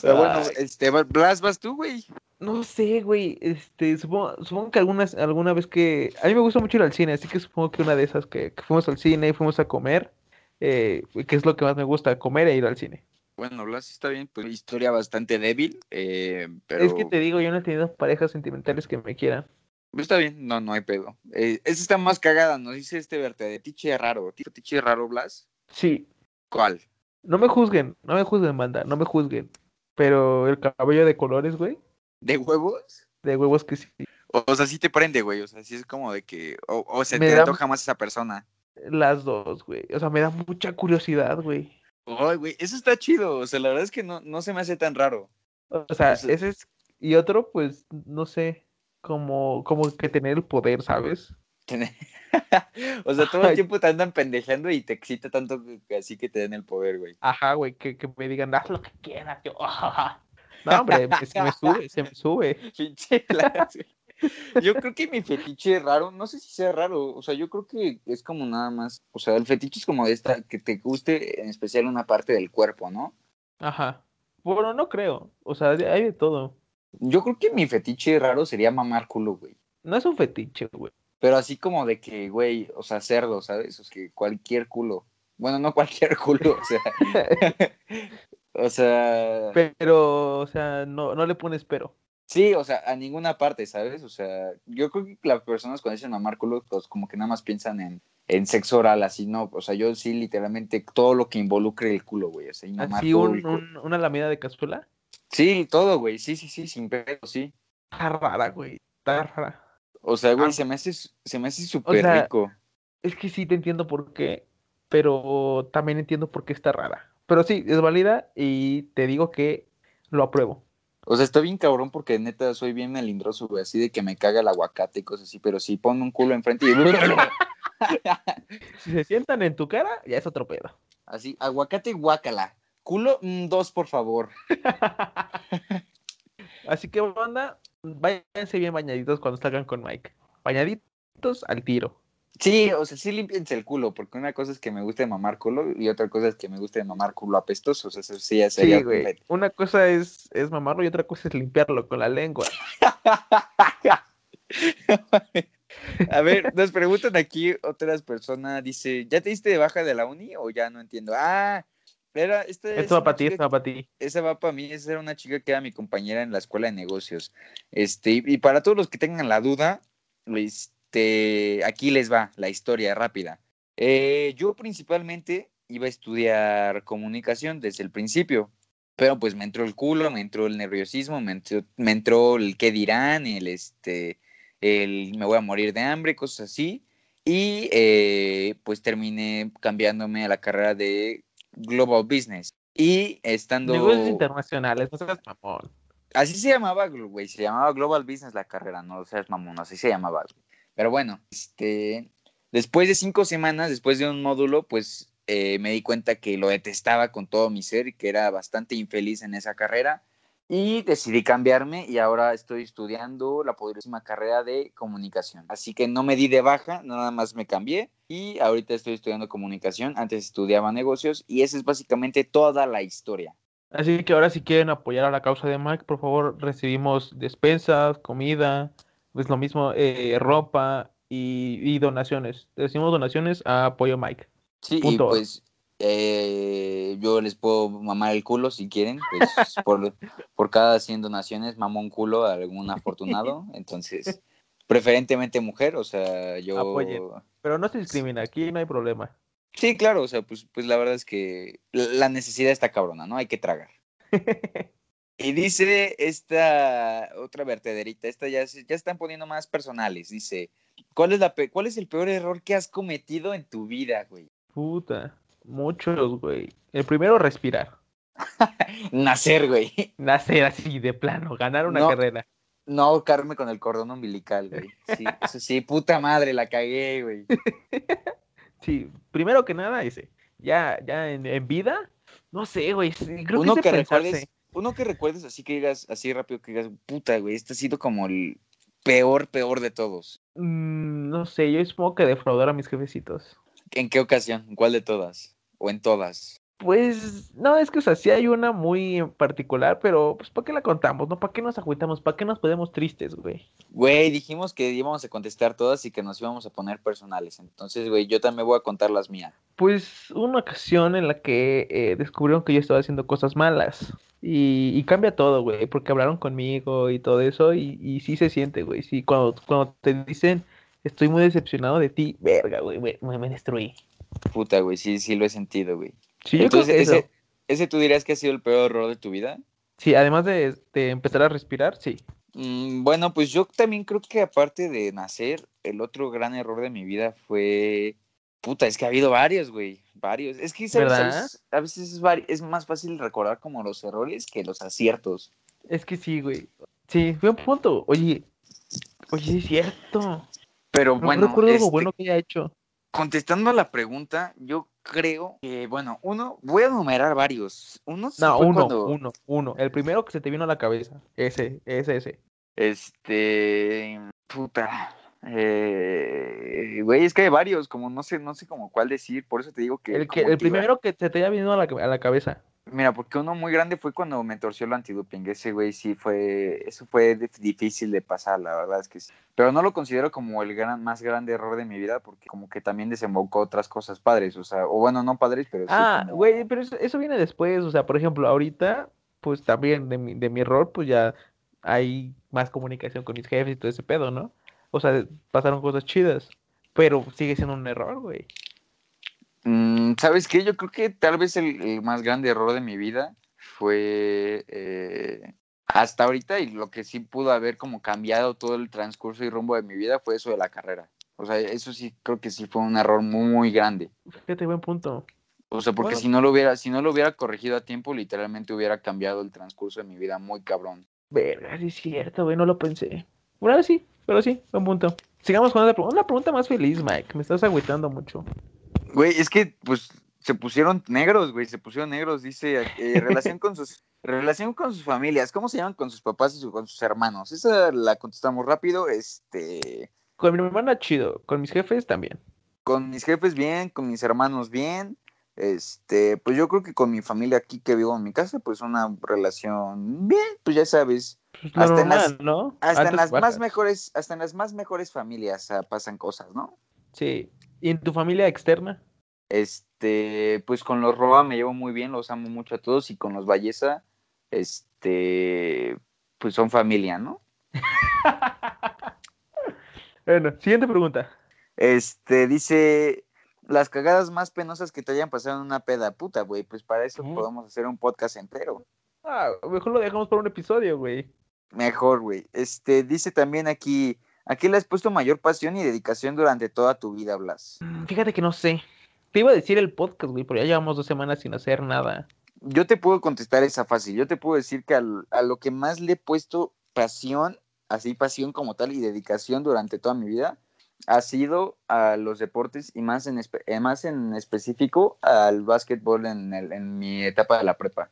Pero bueno, este, Blas, vas tú, güey. No sé, güey. Este, supongo, supongo que algunas, alguna vez que. A mí me gusta mucho ir al cine, así que supongo que una de esas que, que fuimos al cine y fuimos a comer. Eh, que es lo que más me gusta, comer e ir al cine. Bueno, Blas sí está bien, pues historia bastante débil, eh, pero Es que te digo, yo no he tenido parejas sentimentales que me quieran. está bien, no, no hay pedo. Eh, esa está más cagada, nos dice este verte de tiche raro, tiche raro, Blas. Sí, ¿Cuál? No me juzguen, no me juzguen, banda, no me juzguen. Pero el cabello de colores, güey. ¿De huevos? De huevos que sí. O, o sea, sí te prende, güey. O sea, sí es como de que. O, o se Me te da- antoja más esa persona. Las dos, güey. O sea, me da mucha curiosidad, güey. Ay, güey, eso está chido. O sea, la verdad es que no, no se me hace tan raro. O sea, O sea- ese es. Y otro, pues, no sé. Como, como que tener el poder, ¿sabes? Tener- o sea, todo el tiempo te andan pendejando y te excita tanto que- así que te den el poder, güey. Ajá, güey, que, que me digan, haz lo que quieras. Yo, No, hombre, se me sube, se me sube. Yo creo que mi fetiche raro, no sé si sea raro, o sea, yo creo que es como nada más, o sea, el fetiche es como de esta, que te guste en especial una parte del cuerpo, ¿no? Ajá. Bueno, no creo. O sea, hay de todo. Yo creo que mi fetiche raro sería mamar culo, güey. No es un fetiche, güey. Pero así como de que, güey, o sea, cerdo, ¿sabes? O sea, que cualquier culo. Bueno, no cualquier culo, o sea. o sea. Pero, o sea, no, no le pones pero. Sí, o sea, a ninguna parte, ¿sabes? O sea, yo creo que las personas cuando dicen mamar culo, pues como que nada más piensan en, en sexo oral, así, ¿no? O sea, yo sí, literalmente, todo lo que involucre el culo, güey. O sea, y mamar Así un, un- una lamida de cazuela. Sí, todo, güey. Sí, sí, sí, sin pedo, sí. Está rara, güey. Está rara. O sea, güey, Ah. se me hace, se me hace súper sea, rico. Es que sí te entiendo por qué, pero también entiendo por qué está rara. Pero sí, es válida y te digo que lo apruebo. O sea, está bien cabrón porque neta soy bien melindroso, güey, así de que me caga el aguacate y cosas así, pero si ponme un culo enfrente y... Si se sientan en tu cara, ya es otro pedo. así, aguacate guácala. Culo, mm, dos, por favor. Así que, banda, váyanse bien bañaditos cuando salgan con Mike. Bañaditos al tiro. Sí, o sea, sí limpiense el culo, porque una cosa es que me guste mamar culo y otra cosa es que me guste mamar culo apestoso, o sea, eso sí ya sería... Sí, güey. Una cosa es, es mamarlo y otra cosa es limpiarlo con la lengua. A ver, nos preguntan aquí otras personas, dice, ¿ya te diste de baja de la uni o ya no entiendo? Ah, era, esta es Esto va para ti, esto va para ti. esa va para mí, esa era una chica que era mi compañera en la escuela de negocios. Este, y- y para todos los que tengan la duda, este, aquí les va la historia rápida. Eh, yo principalmente iba a estudiar comunicación desde el principio, pero pues me entró el culo, me entró el nerviosismo, me entró, me entró el qué dirán, el este, el me voy a morir de hambre, cosas así. Y eh, pues terminé cambiándome a la carrera de Global Business. Y estando... Negocios internacionales, no seas mamón. Así se llamaba, güey, se llamaba Global Business la carrera, no seas mamón, así se llamaba. güey. Pero bueno, este, después de cinco semanas, después de un módulo, pues eh, me di cuenta que lo detestaba con todo mi ser y que era bastante infeliz en esa carrera. Y decidí cambiarme y ahora estoy estudiando la poderosísima carrera de comunicación. Así que no me di de baja, nada más me cambié y ahorita estoy estudiando comunicación. Antes estudiaba negocios y esa es básicamente toda la historia. Así que ahora si quieren apoyar a la causa de Mike, por favor, recibimos despensas, comida, pues lo mismo, eh, ropa y, y donaciones. Decimos donaciones a apoyo Mike. Sí, Punto. y pues eh, yo les puedo mamar el culo si quieren. Pues, por, por cada 100 donaciones mamo un culo a algún afortunado. Entonces, preferentemente mujer, o sea, yo... Apoyen. Pero no se discrimina, aquí no hay problema. Sí, claro, o sea, pues, pues la verdad es que la necesidad está cabrona, ¿no? Hay que tragar. Y dice esta otra vertederita, esta ya, ya están poniendo más personales. Dice, ¿cuál es, la ¿cuál es el peor error que has cometido en tu vida, güey? Puta, muchos, güey. El primero, respirar. Nacer, güey. Nacer así de plano, ganar una No. carrera. No ahorcarme con el cordón umbilical, güey. Sí, eso sí, puta madre, la cagué, güey. Sí, primero que nada, ese. Ya, ya en, en vida, no sé, güey. Creo Uno que, recuerdes, uno que recuerdes así que digas, así rápido que digas, puta, güey, este ha sido como el peor, peor de todos. Mm, no sé, yo supongo que defraudar a mis jefecitos. ¿En qué ocasión? ¿En ¿Cuál de todas? ¿O en todas? Pues, no, es que, o sea, sí hay una muy en particular, pero, pues, ¿para qué la contamos, no? ¿Para qué nos agüitamos? ¿Para qué nos ponemos tristes, güey? Güey, dijimos que íbamos a contestar todas y que nos íbamos a poner personales. Entonces, güey, yo también voy a contar las mías. Pues, una ocasión en la que eh, descubrieron que yo estaba haciendo cosas malas. Y, y cambia todo, güey, porque hablaron conmigo y todo eso, y, y sí se siente, güey. Sí, cuando, cuando te dicen, estoy muy decepcionado de ti, verga, güey, me, me destruí. Puta, güey, sí, sí lo he sentido, güey. Sí, yo creo Entonces, que ese, ese tú dirías que ha sido el peor error de tu vida. Sí, además de, de empezar a respirar, sí. Mm, bueno, pues yo también creo que aparte de nacer, el otro gran error de mi vida fue. Puta, es que ha habido varios, güey. Varios. Es que. A veces, es, vari- es más fácil recordar como los errores que los aciertos. Es que sí, güey. Sí, fue un punto. Oye, oye, es cierto. Pero No bueno, recuerdo algo este, bueno que haya hecho. Contestando a la pregunta, yo creo que, bueno, uno, voy a enumerar varios. Uno No, uno, cuando- uno, uno. El primero que se te vino a la cabeza. Ese, ese, ese. Este, puta, eh, güey, es que hay varios, como no sé, no sé como cuál decir, por eso te digo que El, que, el primero que se te haya venido a la, a la cabeza. Mira, porque uno muy grande fue cuando me torció el antidoping, ese güey sí fue, eso fue dif- difícil de pasar, la verdad es que sí, pero no lo considero como el gran, más grande error de mi vida, porque como que también desembocó otras cosas padres, o sea, o bueno, no padres, pero sí Ah, como- güey, pero eso, eso viene después. O sea, por ejemplo, ahorita, pues también de mi, de mi error, pues ya hay más comunicación con mis jefes y todo ese pedo, ¿no? O sea, pasaron cosas chidas. Pero sigue siendo un error, güey. Mm, ¿Sabes qué? Yo creo que tal vez el, el más grande error de mi vida fue eh, hasta ahorita y lo que sí pudo haber como cambiado todo el transcurso y rumbo de mi vida fue eso de la carrera. O sea, eso sí creo que sí fue un error muy, muy grande. Fíjate, buen punto. O sea, porque Bueno. si no lo hubiera, si no lo hubiera corregido a tiempo, literalmente hubiera cambiado el transcurso de mi vida muy cabrón. Verga, sí es cierto, güey, no lo pensé. Bueno, sí, pero sí, buen punto. Sigamos con otra pregunta. Una pregunta más feliz, Mike. Me estás agüitando mucho. Güey, es que pues se pusieron negros, güey, se pusieron negros, dice eh, relación con sus relación con sus familias, ¿cómo se llaman con sus papás y su- con sus hermanos? Esa la contestamos rápido, este, Con mi hermana, chido. Con mis jefes también. con mis jefes bien, con mis hermanos bien, este, pues yo creo que con mi familia aquí que vivo en mi casa, pues una relación bien, pues ya sabes, Pues Hasta en las- ¿no? hasta en las más mejores, hasta en las más mejores familias ah, pasan cosas, ¿no? Sí. ¿Y en tu familia externa? Este, pues con los Roa me llevo muy bien, los amo mucho a todos y con los Valleza, este, pues son familia, ¿no? Bueno, siguiente pregunta. Este, dice, las cagadas más penosas que te hayan pasado en una peda, puta, güey, pues para eso podemos hacer un podcast entero. Ah, mejor lo dejamos para un episodio, güey. Mejor, güey. Este, dice también aquí, ¿a qué le has puesto mayor pasión y dedicación durante toda tu vida, Blas? Mm, Fíjate que no sé. Te iba a decir el podcast, güey, pero ya llevamos dos semanas sin hacer nada. Yo te puedo contestar esa fácil. Yo te puedo decir que al- a lo que más le he puesto pasión, así pasión como tal y dedicación durante toda mi vida, ha sido a los deportes y más en, eh, más en específico al básquetbol en, el- en mi etapa de la prepa.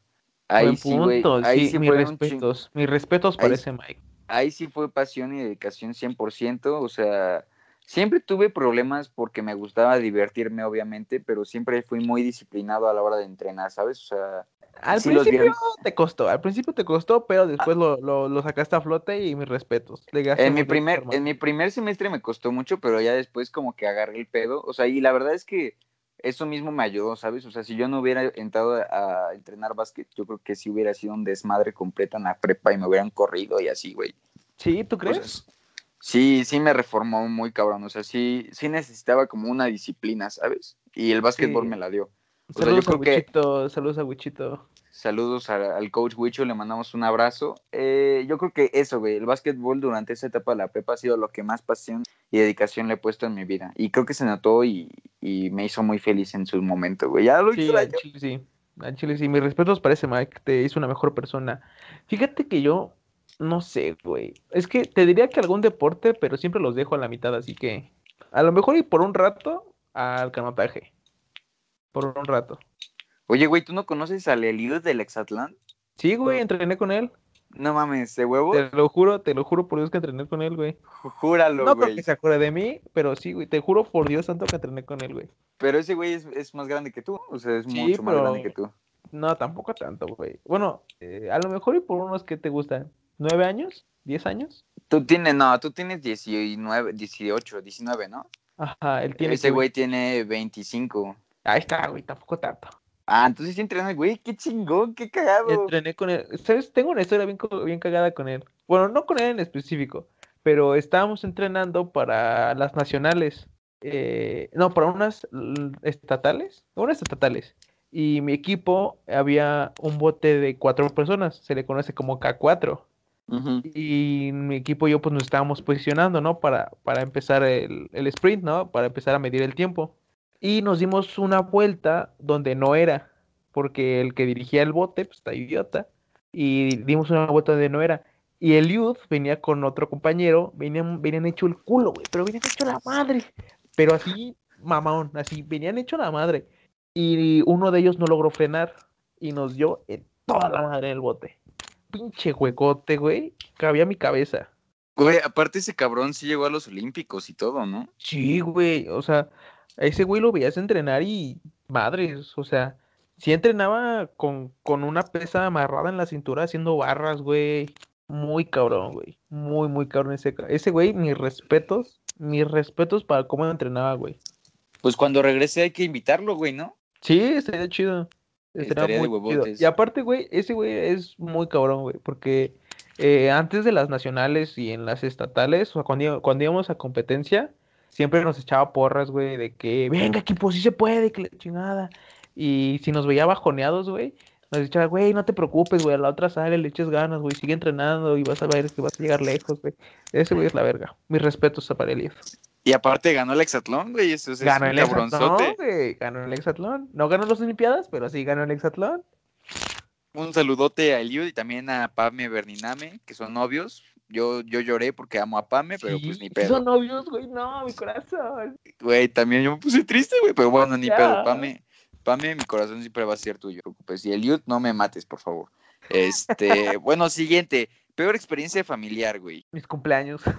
Ahí Buen sí, punto. Ahí sí, sí mis respetos. Mis respetos para Ahí- ese Mike. Ahí sí fue pasión y dedicación 100%, o sea, siempre tuve problemas porque me gustaba divertirme, obviamente, pero siempre fui muy disciplinado a la hora de entrenar, ¿sabes? O sea, Al sí principio viernes- te costó, al principio te costó, pero después lo, lo, lo sacaste a flote y mis respetos. En mi, primer, en mi primer semestre me costó mucho, pero ya después como que agarré el pedo. O sea, y la verdad es que eso mismo me ayudó, ¿sabes? O sea, si yo no hubiera entrado a, entrenar básquet, yo creo que sí hubiera sido un desmadre completo en la prepa y me hubieran corrido y así, güey. Sí, ¿tú crees? sí, sí me reformó muy cabrón. O sea, sí, sí necesitaba como una disciplina, ¿sabes? Y el básquetbol Sí. me la dio. O sea, yo saludos a que- Wichito, saludos a Wichito. Saludos a- al coach Wicho, le mandamos un abrazo. Eh, yo creo que eso, güey, el básquetbol durante esa etapa de la prepa ha sido lo que más pasión y dedicación le he puesto en mi vida. Y creo que se notó y, y me hizo muy feliz en su momento, güey. Ya lo Sí, al Chile sí. Al Chile sí. Mis respetos para ese Mike. Te hizo una mejor persona. Fíjate que yo no sé, güey. Es que te diría que algún deporte, pero siempre los dejo a la mitad, así que a lo mejor y por un rato al canotaje. Por un rato. Oye, güey, ¿tú no conoces al Eliud del Exatlán? Sí, güey, entrené con él. No mames, ¿de huevo? Te lo juro, te lo juro por Dios que entrené con él, güey. Jú- Júralo, No creo güey. que se acuerde de mí, pero sí, güey. Te juro por Dios santo que entrené con él, güey. Pero ese güey es, es más grande que tú. O sea, es Sí, mucho más pero- grande que tú. No, tampoco tanto, güey. Bueno, eh, a lo mejor y por unos que te gustan. ¿Nueve años? ¿Diez años? Tú tienes, no, tú tienes 19, 18, 19, ¿no? Ajá, él tiene. Ese güey tiene 25. Ahí está, güey, tampoco tanto. Ah, entonces sí entrenas, güey, qué chingón, qué cagado. Entrené con él. ¿Sabes? Tengo una historia bien, bien cagada con él. Bueno, no con él en específico, pero estábamos entrenando para las nacionales. eh, no, para unas estatales. Unas estatales. Y mi equipo había un bote de cuatro personas. Se le conoce como K4. Ujú. Y mi equipo y yo pues nos estábamos posicionando, ¿no? Para, para empezar el, el sprint, ¿no? Para empezar a medir el tiempo. Y nos dimos una vuelta donde no era, porque el que dirigía el bote, pues está idiota. Y dimos una vuelta donde no era. Y el youth venía con otro compañero, venían, venían hecho el culo, güey, pero venían hecho la madre. Pero así, mamón, así, venían hecho la madre. Y uno de ellos no logró frenar y nos dio en toda la madre en el bote. Pinche huecote, güey, cabía mi cabeza. Güey, aparte ese cabrón sí llegó a los Olímpicos y todo, ¿no? Sí, güey, o sea, a ese güey lo veías entrenar y madres, o sea, sí entrenaba con, con una pesa amarrada en la cintura haciendo barras, güey. Muy cabrón, güey. Muy, muy cabrón ese, ese güey, mis respetos, mis respetos para cómo entrenaba, güey. Pues cuando regrese hay que invitarlo, güey, ¿no? Sí, estaría chido. Estaría Estaría de muy chido. Y aparte, güey, ese güey es muy cabrón, güey, porque eh, antes de las nacionales y en las estatales, o sea, cuando, cuando íbamos a competencia, siempre nos echaba porras, güey, de que, venga, equipo, sí se puede, que la chingada. Y si nos veía bajoneados, güey, nos echaba, güey, no te preocupes, güey, a la otra sale, le eches ganas, güey, sigue entrenando y vas a ver que vas a llegar lejos, güey. Ese güey es la verga. Mis respetos a Pareliev. Y aparte ganó el hexatlón, güey, eso es Ganó el hexatlón, güey. Ganó el hexatlón. No ganó las Olimpiadas, pero sí ganó el hexatlón. Un saludote a Eliud y también a Pame Berniname, que son novios. Yo, yo lloré porque amo a Pame, pero pues ni pedo. Son novios, güey. No, mi corazón. Güey, también yo me puse triste, güey, pero bueno, ni Ya. pedo. Pame, Pame, mi corazón siempre va a ser tuyo. Pues y Eliud, no me mates, por favor. Este, bueno, siguiente. Peor experiencia familiar, güey. Mis cumpleaños.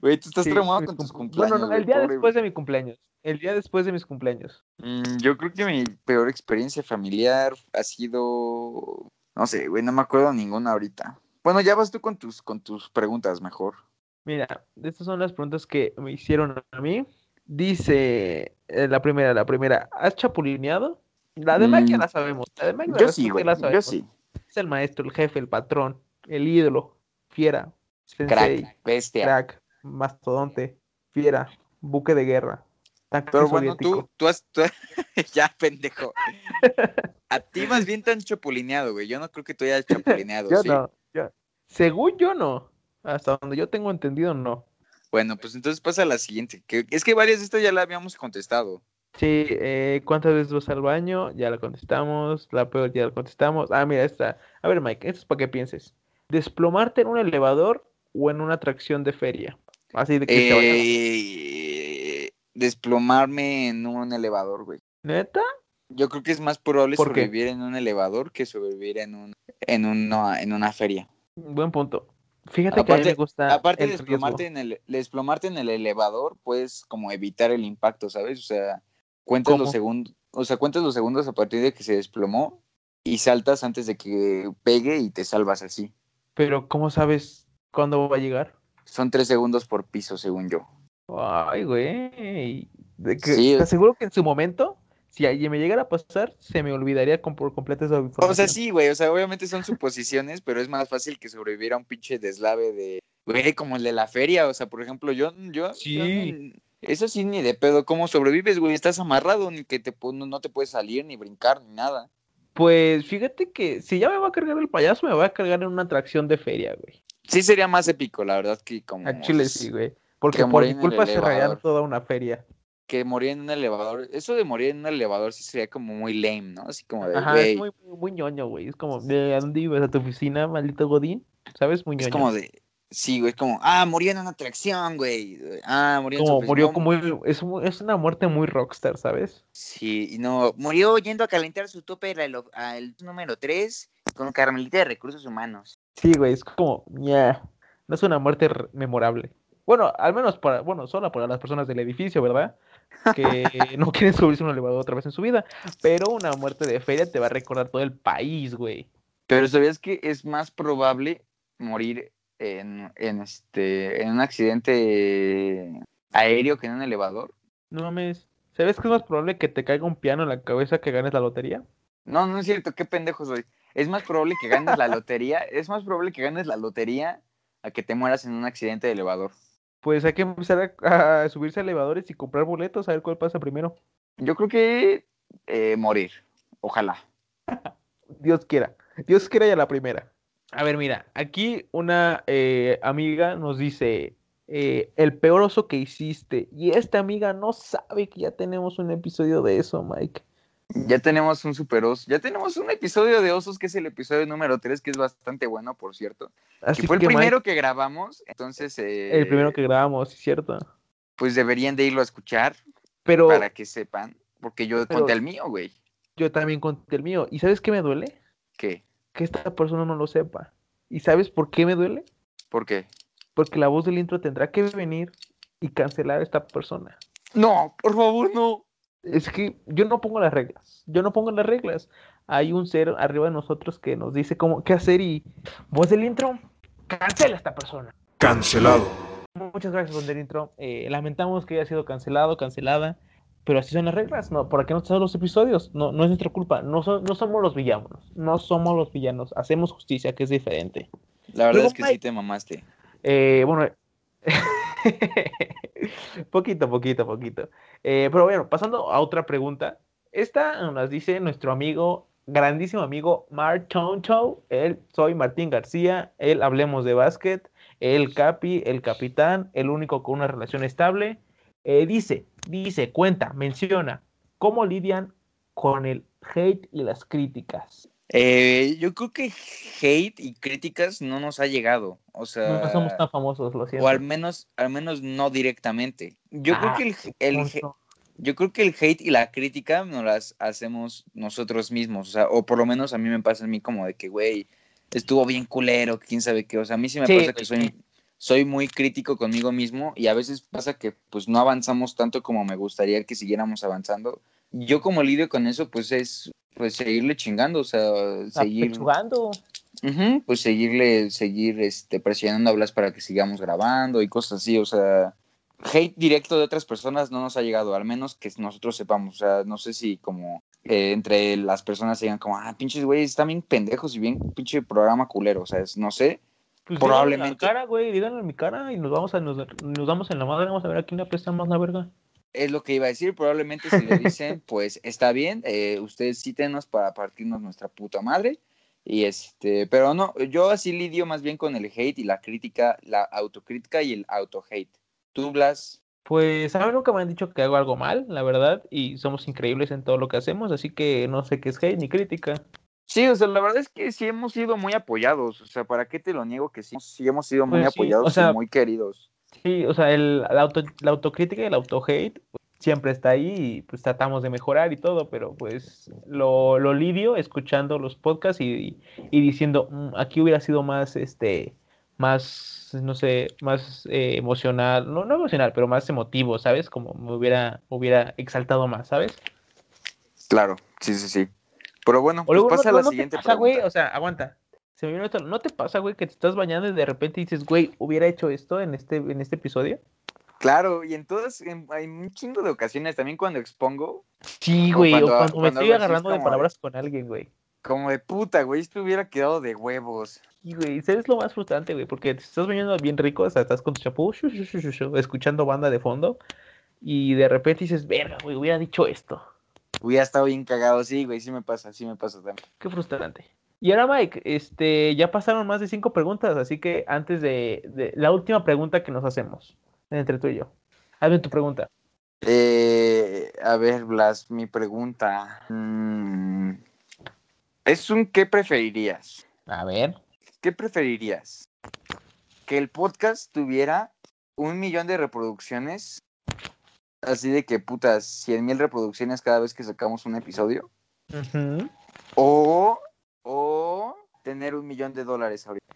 Güey, tú estás Sí, traumado con tus cumple- cumpleaños. Bueno, no, el día pobre, después de mi cumpleaños. El día después de mis cumpleaños. Mm, yo creo que mi peor experiencia familiar ha sido. No sé, güey, no me acuerdo ninguna ahorita. Bueno, ya vas tú con tus, con tus preguntas mejor. Mira, estas son las preguntas que me hicieron a mí. Dice eh, la primera, la primera, ¿has chapulineado? La de Mike ya Mm, la sabemos. La de Yo sí, güey. la Yo sí. Es el maestro, el jefe, el patrón, el ídolo, fiera, sensei, Crack, bestia. crack, mastodonte, fiera, buque de guerra, Pero bueno, tú, tú has. tú- ya, pendejo. A ti más bien te han chapulineado, güey. Yo no creo que tú hayas chapulineado, Yo ¿sí? no, yo- según yo no, hasta donde yo tengo entendido no. Bueno, pues entonces pasa a la siguiente. Que, es que varias de estas ya la habíamos contestado. Sí, eh, ¿cuántas veces vas al baño? Ya la contestamos, la peor ya la contestamos. Ah, mira, esta. A ver, Mike, esto es para que pienses. ¿Desplomarte en un elevador o en una atracción de feria? Así de que te vayas- Eh, desplomarme en un elevador, güey. ¿Neta? Yo creo que es más probable sobrevivir en un elevador que sobrevivir en un en una, en una feria. Buen punto. Fíjate que a mí Aparte- me gusta Aparte de desplomarte en el desplomarte en el elevador, puedes como evitar el impacto, ¿sabes? O sea, cuentas ¿Cómo? los segundos, o sea, cuentas los segundos a partir de que se desplomó y saltas antes de que pegue y te salvas así. Pero ¿cómo sabes cuándo va a llegar? Son tres segundos por piso, según yo. Ay, güey. De que, Sí. Te aseguro que en su momento, si alguien me llegara a pasar, se me olvidaría con, por completo esa información. O sea, sí, güey, o sea, obviamente son suposiciones, pero es más fácil que sobrevivir a un pinche deslave de, güey, como el de la feria, o sea, por ejemplo, yo, yo, Sí. eso sí ni de pedo, ¿cómo sobrevives, güey? Estás amarrado, ni que te, no, no te puedes salir, ni brincar, ni nada. Pues fíjate que si ya me va a cargar el payaso, me va a cargar en una atracción de feria, güey. Sí sería más épico, la verdad, que como... A Chile sí, güey. Porque que por mi culpa elevador. toda una feria. Que morir en un elevador, eso de morir en un elevador sí sería como muy lame, ¿no? Así como de, Ajá, es muy, muy, muy ñoño, güey. Es como, ¿de dónde ibas? ¿A tu oficina, maldito Godín? ¿Sabes? Muy ñoño. es como de, sí, güey, es como, ah, murió en una atracción, güey, ah, murió en su Como oficina. murió como... Es, es una muerte muy rockstar, ¿sabes? Sí, y no, murió yendo a calentar su tope al, al número 3 con Carmelita de Recursos Humanos. Sí, güey, es como, ña. No es una muerte memorable. Bueno, al menos para, bueno, solo para las personas del edificio, ¿verdad? Que no quieren subirse un elevador otra vez en su vida. Pero una muerte de feria te va a recordar todo el país, güey. Pero ¿sabías que es más probable morir en, en, este, en un accidente aéreo que en un elevador? No mames. ¿Sabes que es más probable que te caiga un piano en la cabeza que ganes la lotería? No, no es cierto, qué pendejo soy. Es más probable que ganes la lotería, es más probable que ganes la lotería a que te mueras en un accidente de elevador. Pues hay que empezar a, a subirse a elevadores y comprar boletos a ver cuál pasa primero. Yo creo que eh, morir, ojalá. Dios quiera. Dios quiera ya la primera. A ver, mira, aquí una eh, amiga nos dice, eh, el peor oso que hiciste. Y esta amiga no sabe que ya tenemos un episodio de eso, Mike. Ya tenemos un super oso. Ya tenemos un episodio de osos que es el episodio número 3, que es bastante bueno, por cierto. Así que fue el Mike, primero que grabamos. Entonces, eh, el primero que grabamos, ¿sí ¿cierto? pues deberían de irlo a escuchar Pero para que sepan. Porque yo Pero- conté el mío, güey. yo también conté el mío. ¿Y sabes qué me duele? ¿Qué? Que esta persona no lo sepa. ¿Y sabes por qué me duele? ¿Por qué? Porque la voz del intro tendrá que venir y cancelar a esta persona. No, por favor, no. Es que yo no pongo las reglas. Yo no pongo las reglas. Hay un ser arriba de nosotros que nos dice cómo qué hacer y voz del intro, cancela a esta persona. Cancelado. Muchas gracias, voz del intro. Eh, lamentamos que haya sido cancelado, cancelada. Pero así son las reglas, ¿no? ¿Por qué no están los episodios? No, no es nuestra culpa. No, so- no somos los villanos. No somos los villanos. Hacemos justicia, que es diferente. La verdad Luego, es que Mike- sí te mamaste. Eh, bueno, poquito, poquito, poquito. Eh, pero bueno, pasando a otra pregunta. Esta nos dice nuestro amigo, grandísimo amigo Mark Choncho. Él, soy Martín García. Él, hablemos de básquet. El capi, el capitán, el único con una relación estable. Eh, dice, dice, cuenta, menciona cómo lidian con el hate y las críticas. Eh, yo creo que hate y críticas no nos ha llegado. O sea, No somos tan famosos, lo siento. o al menos, al menos no directamente. Yo Ah, creo que el, yo creo que el hate y la crítica nos las hacemos nosotros mismos. O sea, o por lo menos a mí me pasa a mí como de que, güey, estuvo bien culero, quién sabe qué. O sea, a mí sí me Sí, pasa que soy, soy muy crítico conmigo mismo y a veces pasa que pues no avanzamos tanto como me gustaría que siguiéramos avanzando. Yo como lidio con eso, pues es pues seguirle chingando, o sea, seguir, Apechugando. Ujú, pues seguirle, seguir este, presionando a Blas para que sigamos grabando y cosas así, o sea, hate directo de otras personas no nos ha llegado, al menos que nosotros sepamos, o sea, no sé si como eh, entre las personas digan como, ah, pinches güeyes, están bien pendejos y bien pinche programa culero, o sea, es- no sé, Pues Probablemente. díganlo en la cara, güey, díganlo en mi cara y nos vamos a nos, nos damos en la madre, vamos a ver a quién le más la verga. Es lo que iba a decir, probablemente si le dicen, pues está bien, eh, ustedes cítenos para partirnos nuestra puta madre. Y este, pero no, yo así lidio más bien con el hate y la crítica, la autocrítica y el auto-hate. Tú, Blas, Pues a mí nunca me han dicho que hago algo mal, la verdad, y somos increíbles en todo lo que hacemos, así que no sé qué es hate ni crítica. Sí, o sea, la verdad es que sí hemos sido muy apoyados. O sea, ¿para qué te lo niego que sí? Sí hemos sido muy Pues sí, apoyados o sea- y muy queridos. Sí, o sea, el, la, auto, la autocrítica y el auto-hate pues, siempre está ahí y pues tratamos de mejorar y todo, pero pues lo, lo lidio escuchando los podcasts y, y diciendo, "Mm, aquí hubiera sido más, este, más, no sé, más eh, emocional, no, no emocional, pero más emotivo, ¿sabes? Como me hubiera, hubiera exaltado más, ¿sabes? Claro, sí, sí, sí. Pero bueno, O pues luego, pasa no, a la no siguiente pasa, pregunta. o sea, aguanta. Se me vino esto, ¿no te pasa, güey, que te estás bañando y de repente dices, güey, hubiera hecho esto en este, en este episodio? Claro, y en todas, en- hay un chingo de ocasiones, también cuando expongo, Sí, O güey, o cuando- cuando me estoy agarrando de palabras con alguien, güey. como de puta, güey, esto hubiera quedado de huevos. Y, güey, ¿sabes lo más frustrante, güey? Porque te estás bañando bien rico, o sea, estás con tu chapú, shu, shu, shu, shu, shu, escuchando banda de fondo, y de repente dices, verga, güey, hubiera dicho esto. Hubiera estado bien cagado, sí, güey, sí me pasa, sí me pasa también. Qué frustrante. Y ahora, Mike, este, ya pasaron más de cinco preguntas, así que antes de, de la última pregunta que nos hacemos, entre tú y yo. Hazme tu pregunta. Eh, a ver, Blas, mi pregunta. mm, es un ¿qué preferirías? A ver. ¿Qué preferirías? ¿Que el podcast tuviera un millón de reproducciones? Así de que, putas, 100 mil reproducciones cada vez que sacamos un episodio. Ujú. O, o tener un millón de dólares ahorita.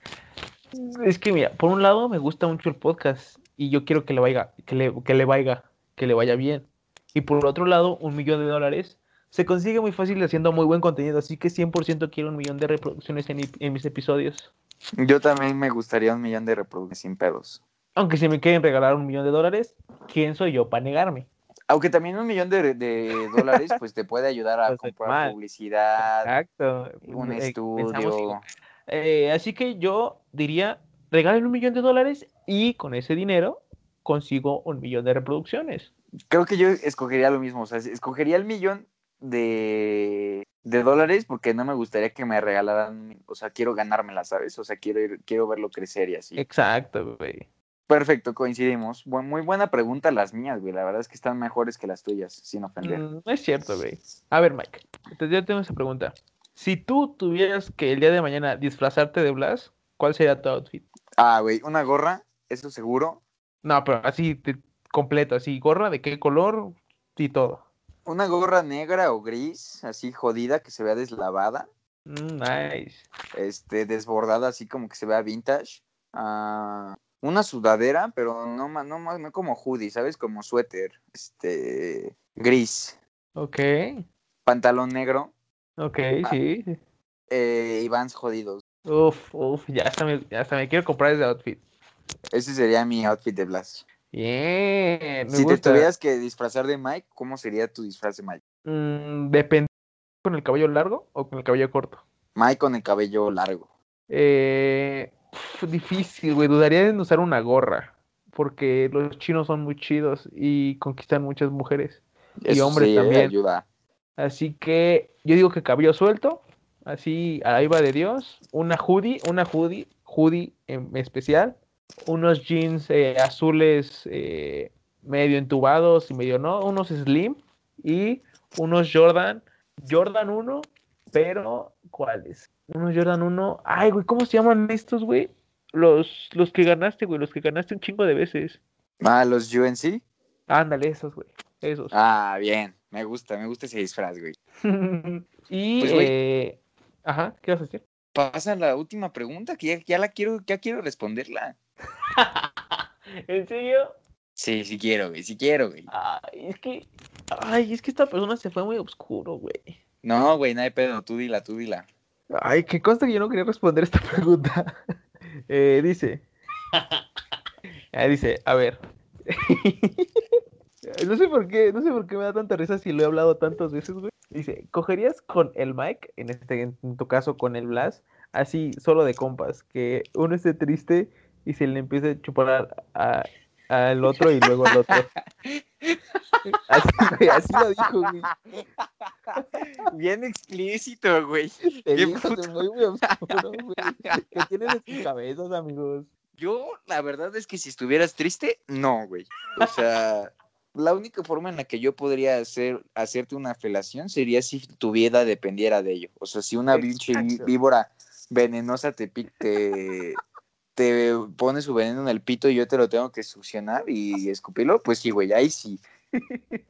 Es que mira, por un lado me gusta mucho el podcast y yo quiero que le vaya, que le, que le vaya, que le vaya bien. Y por otro lado, un millón de dólares se consigue muy fácil haciendo muy buen contenido, así que 100% quiero un millón de reproducciones en mis episodios. Yo también me gustaría un millón de reproducciones sin pedos. Aunque si me quieren regalar un millón de dólares, ¿quién soy yo para negarme? Aunque también un millón de, de dólares pues te puede ayudar a Pues, comprar mal. publicidad, Exacto. un Eh, estudio. Eh, así que yo diría, regalen un millón de dólares y con ese dinero consigo un millón de reproducciones. Creo que yo escogería lo mismo, o sea, escogería el millón de, de dólares porque no me gustaría que me regalaran, o sea, quiero ganármela, ¿sabes? O sea, quiero ir, quiero verlo crecer y así. Exacto, güey. Perfecto, coincidimos. Muy buena pregunta las mías, güey. La verdad es que están mejores que las tuyas, sin ofender. Mm, no es cierto, güey. A ver, Mike. Entonces yo tengo esa pregunta. Si tú tuvieras que el día de mañana disfrazarte de Blas, ¿cuál sería tu outfit? Ah, güey, una gorra, eso seguro. No, pero así te- completo, así, gorra, de qué color y todo. Una gorra negra o gris, así jodida, que se vea deslavada. Mm, nice. Este, desbordada, así como que se vea vintage. Ah, una sudadera, pero no, ma- no, ma- no como hoodie, ¿sabes? Como suéter. Este, gris. Ok, Pantalón negro. ok, Ah. sí. eh, y vans jodidos. Uf, uf, ya hasta me, ya hasta me quiero comprar ese outfit. Ese sería mi outfit de Blas. Bien, me Si te tuvieras que disfrazar de Mike, ¿cómo sería tu disfraz de Mike? Mm, depende con el cabello largo o con el cabello corto. Mike con el cabello largo. Eh, uf, difícil, güey. Dudaría en usar una gorra. Porque los chinos son muy chidos y conquistan muchas mujeres. Y hombres sí, también. ayuda. Así que yo digo que cabello suelto. Así, ahí va de Dios. Una hoodie, una hoodie, hoodie en especial. Unos jeans eh, azules eh, medio entubados y medio no. Unos slim. Y unos Jordan. Jordan 1, pero ¿cuáles? Unos Jordan 1. Ay, güey, ¿cómo se llaman estos, güey? Los, los que ganaste, güey, los que ganaste un chingo de veces. Ah, los UNC. Ándale, esos, güey. Esos. Ah, bien. Me gusta, me gusta ese disfraz, güey. y, Pues, güey. eh, ajá, ¿qué vas a decir? Pasa la última pregunta, que ya, ya la quiero, ya quiero responderla. ¿En serio? Sí, sí quiero, güey, sí quiero, güey. Ay, es que, ay, es que esta persona se fue muy oscuro, güey. No, güey, no hay pedo, tú dila, tú dila. Ay, que consta que yo no quería responder esta pregunta. Eh, dice, Ah, dice, a ver. No sé por qué, no sé por qué me da tanta risa si lo he hablado tantas veces, güey. Dice, ¿cogerías con el Mike, en este, en tu caso con el Blas, así solo de compas, que uno esté triste y se le empiece a chupar a- al otro y luego al otro? Así, güey, así lo dijo, güey. Bien explícito, güey. Te puto- es muy, muy oscuro, güey. ¿Qué tienen en sus cabezas, amigos? Yo, la verdad es que si estuvieras triste, no, güey. O sea, la única forma en la que yo podría hacer, hacerte una felación sería si tu vida dependiera de ello. O sea, si una pinche víbora venenosa te, pi- te, pone su veneno en el pito y yo te lo tengo que succionar y escupirlo, pues sí, güey, ahí sí.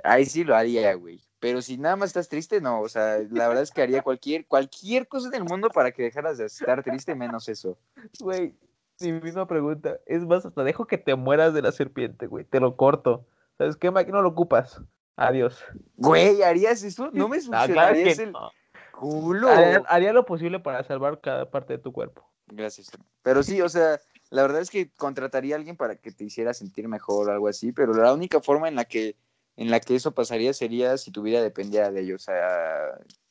Ahí sí lo haría, güey. Pero si nada más estás triste, no. O sea, la verdad es que haría cualquier, cualquier cosa en el mundo para que dejaras de estar triste, menos eso. Güey, mi misma pregunta. Es más, hasta dejo que te mueras de la serpiente, güey. Te lo corto. ¿Sabes qué, Mike? No lo ocupas. Adiós. Güey, ¿harías eso? No me claro succionarías que el no. culo. Haría, haría lo posible para salvar cada parte de tu cuerpo. Gracias. Pero sí, o sea, la verdad es que contrataría a alguien para que te hiciera sentir mejor o algo así, pero la única forma en la que en la que eso pasaría sería si tu vida dependiera de ello, o sea,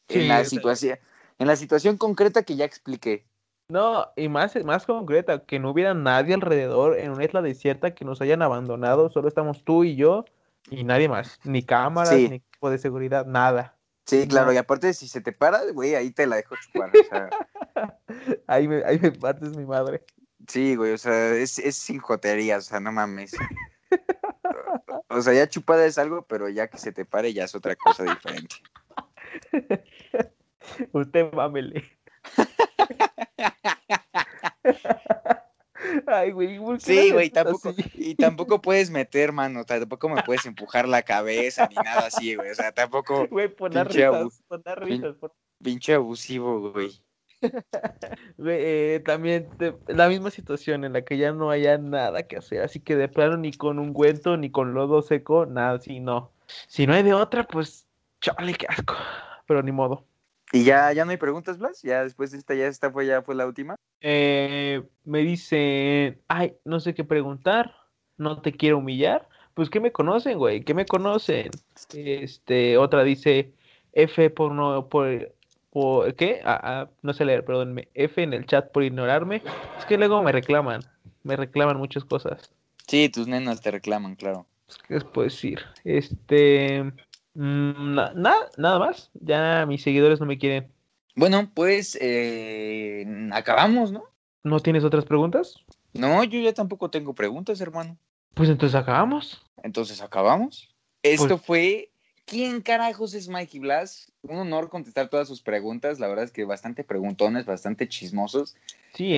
en Sí, la situación en la situación concreta que ya expliqué. No, y más, más concreta, que no hubiera nadie alrededor en una isla desierta que nos hayan abandonado. Solo estamos tú y yo y nadie más. Ni cámaras, Sí. ni equipo de seguridad, nada. Sí, claro, y aparte si se te para, güey, ahí te la dejo chupar, o sea, Ahí me, ahí me partes mi madre. sí, güey, o sea, es, es sin jotería, o sea, no mames. O sea, ya chupada es algo, pero ya que se te pare ya es otra cosa diferente. Usted mámele. Ay, güey. ¿por qué Sí, güey, tampoco, así? y tampoco puedes meter mano, tampoco me puedes empujar la cabeza ni nada así, güey, o sea, tampoco Güey, Pinche abu- risas, risas. por- pinche abusivo, güey. Güey, eh, también te- la misma situación en la que ya no haya nada que hacer, así que de plano ni con ungüento ni con lodo seco, nada, sí, no. Si no hay de otra, pues, chale, qué asco. Pero ni modo. ¿Y ya, ya no hay preguntas, Blas? ¿Ya después de esta, ya esta fue, ya fue la última? Eh, me dicen, ay, no sé qué preguntar, no te quiero humillar. Pues, ¿qué me conocen, güey? ¿Qué me conocen? Este, otra dice, F por no, por, por ¿qué? Ah, ah, no sé leer, perdónme. F en el chat por ignorarme. Es que luego me reclaman, me reclaman muchas cosas. Sí, tus nenas te reclaman, claro. ¿Qué les puedo decir? Este, Mm, na- nada, nada más. Ya mis seguidores no me quieren. Bueno, pues eh, acabamos, ¿no? ¿No tienes otras preguntas? No, yo ya tampoco tengo preguntas, hermano. Pues entonces acabamos. Entonces acabamos. Esto Pues- fue. ¿Quién carajos es Mikey Blas? Un honor contestar todas sus preguntas. La verdad es que bastante preguntones, bastante chismosos. Sí, ¿eh?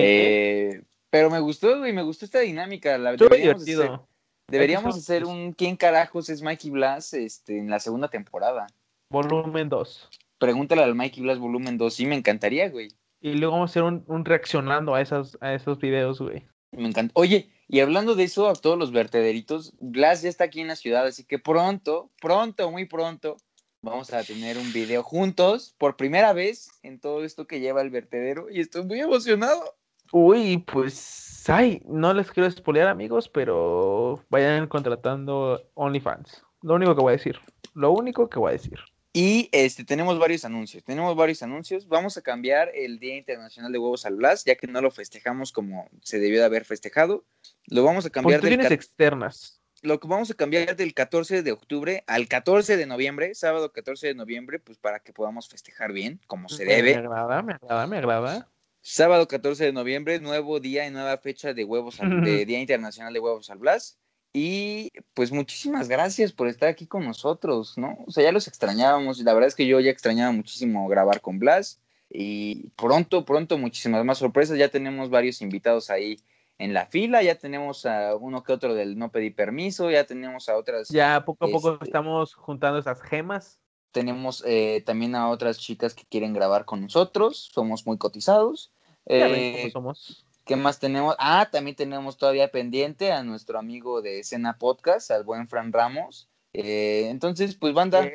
Eh, pero me gustó, güey, me gustó esta dinámica. La, Estuvo hacer, divertido. Deberíamos hacer un ¿Quién carajos es Mikey Blas? Este, en la segunda temporada. Volumen 2. Pregúntale al Mikey Blas volumen 2. Sí, me encantaría, güey. Y luego vamos a hacer un, un reaccionando a, esas, a esos videos, güey. Me encanta. Oye, y hablando de eso, a todos los vertederitos, Blas ya está aquí en la ciudad, así que pronto, pronto, muy pronto, vamos a tener un video juntos por primera vez en todo esto que lleva el vertedero y estoy muy emocionado. Uy, pues, ay, no les quiero spoilear, amigos, pero vayan contratando OnlyFans. Lo único que voy a decir. Lo único que voy a decir. Y este, tenemos varios anuncios, tenemos varios anuncios. Vamos a cambiar el Día Internacional de Huevos al Blas, ya que no lo festejamos como se debió de haber festejado. Lo vamos a cambiar del externas. lo que vamos a cambiar del 14 de octubre al 14 de noviembre, sábado 14 de noviembre, pues para que podamos festejar bien, como se Me debe. agrada, me agrada, me agrada. Sábado 14 de noviembre, nuevo día y nueva fecha de huevos al- de Día Internacional de Huevos al Blas. Y pues muchísimas gracias por estar aquí con nosotros, ¿no? O sea, ya los extrañábamos. La verdad es que yo ya extrañaba muchísimo grabar con Blas. Y pronto, pronto, muchísimas más sorpresas. Ya tenemos varios invitados ahí en la fila. Ya tenemos a uno que otro del no pedí permiso. Ya tenemos a otras Ya poco a poco Este- estamos juntando esas gemas. tenemos eh, también a otras chicas que quieren grabar con nosotros. Somos muy cotizados. Eh, somos. ¿Qué más tenemos? Ah, también tenemos todavía pendiente a nuestro amigo de Escena Podcast, al buen Fran Ramos. Eh, entonces, pues banda,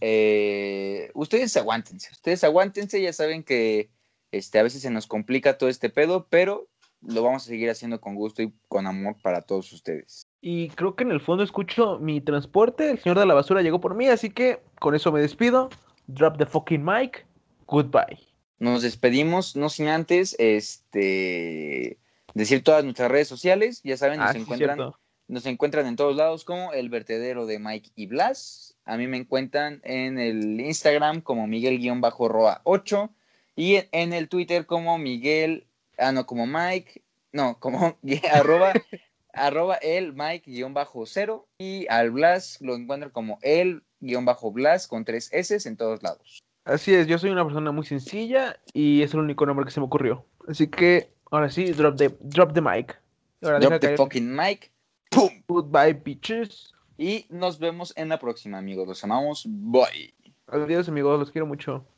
eh, ustedes aguántense, ustedes aguántense, ya saben que este, a veces se nos complica todo este pedo, pero lo vamos a seguir haciendo con gusto y con amor para todos ustedes. Y creo que en el fondo escucho mi transporte. El señor de la basura llegó por mí, así que con eso me despido. Drop the fucking mic. Goodbye. Nos despedimos, no sin antes este, decir todas nuestras redes sociales, ya saben, nos Ah, sí, encuentran. Nos encuentran en todos lados como el vertedero de Mike y Blas. A mí me encuentran en el Instagram como Miguel-Roa8 y en, el Twitter como Miguel, ah, no, como Mike, no, como arroba, arroba el Mike-0 y al Blas lo encuentran como el-Blas con tres S en todos lados. Así es, yo soy una persona muy sencilla y es el único nombre que se me ocurrió. Así que ahora sí, drop the, drop the mic. Ahora Drop the fucking mic. ¡Pum! Goodbye, bitches. Y nos vemos en la próxima, amigos. Los amamos. Bye. Adiós, amigos, los quiero mucho.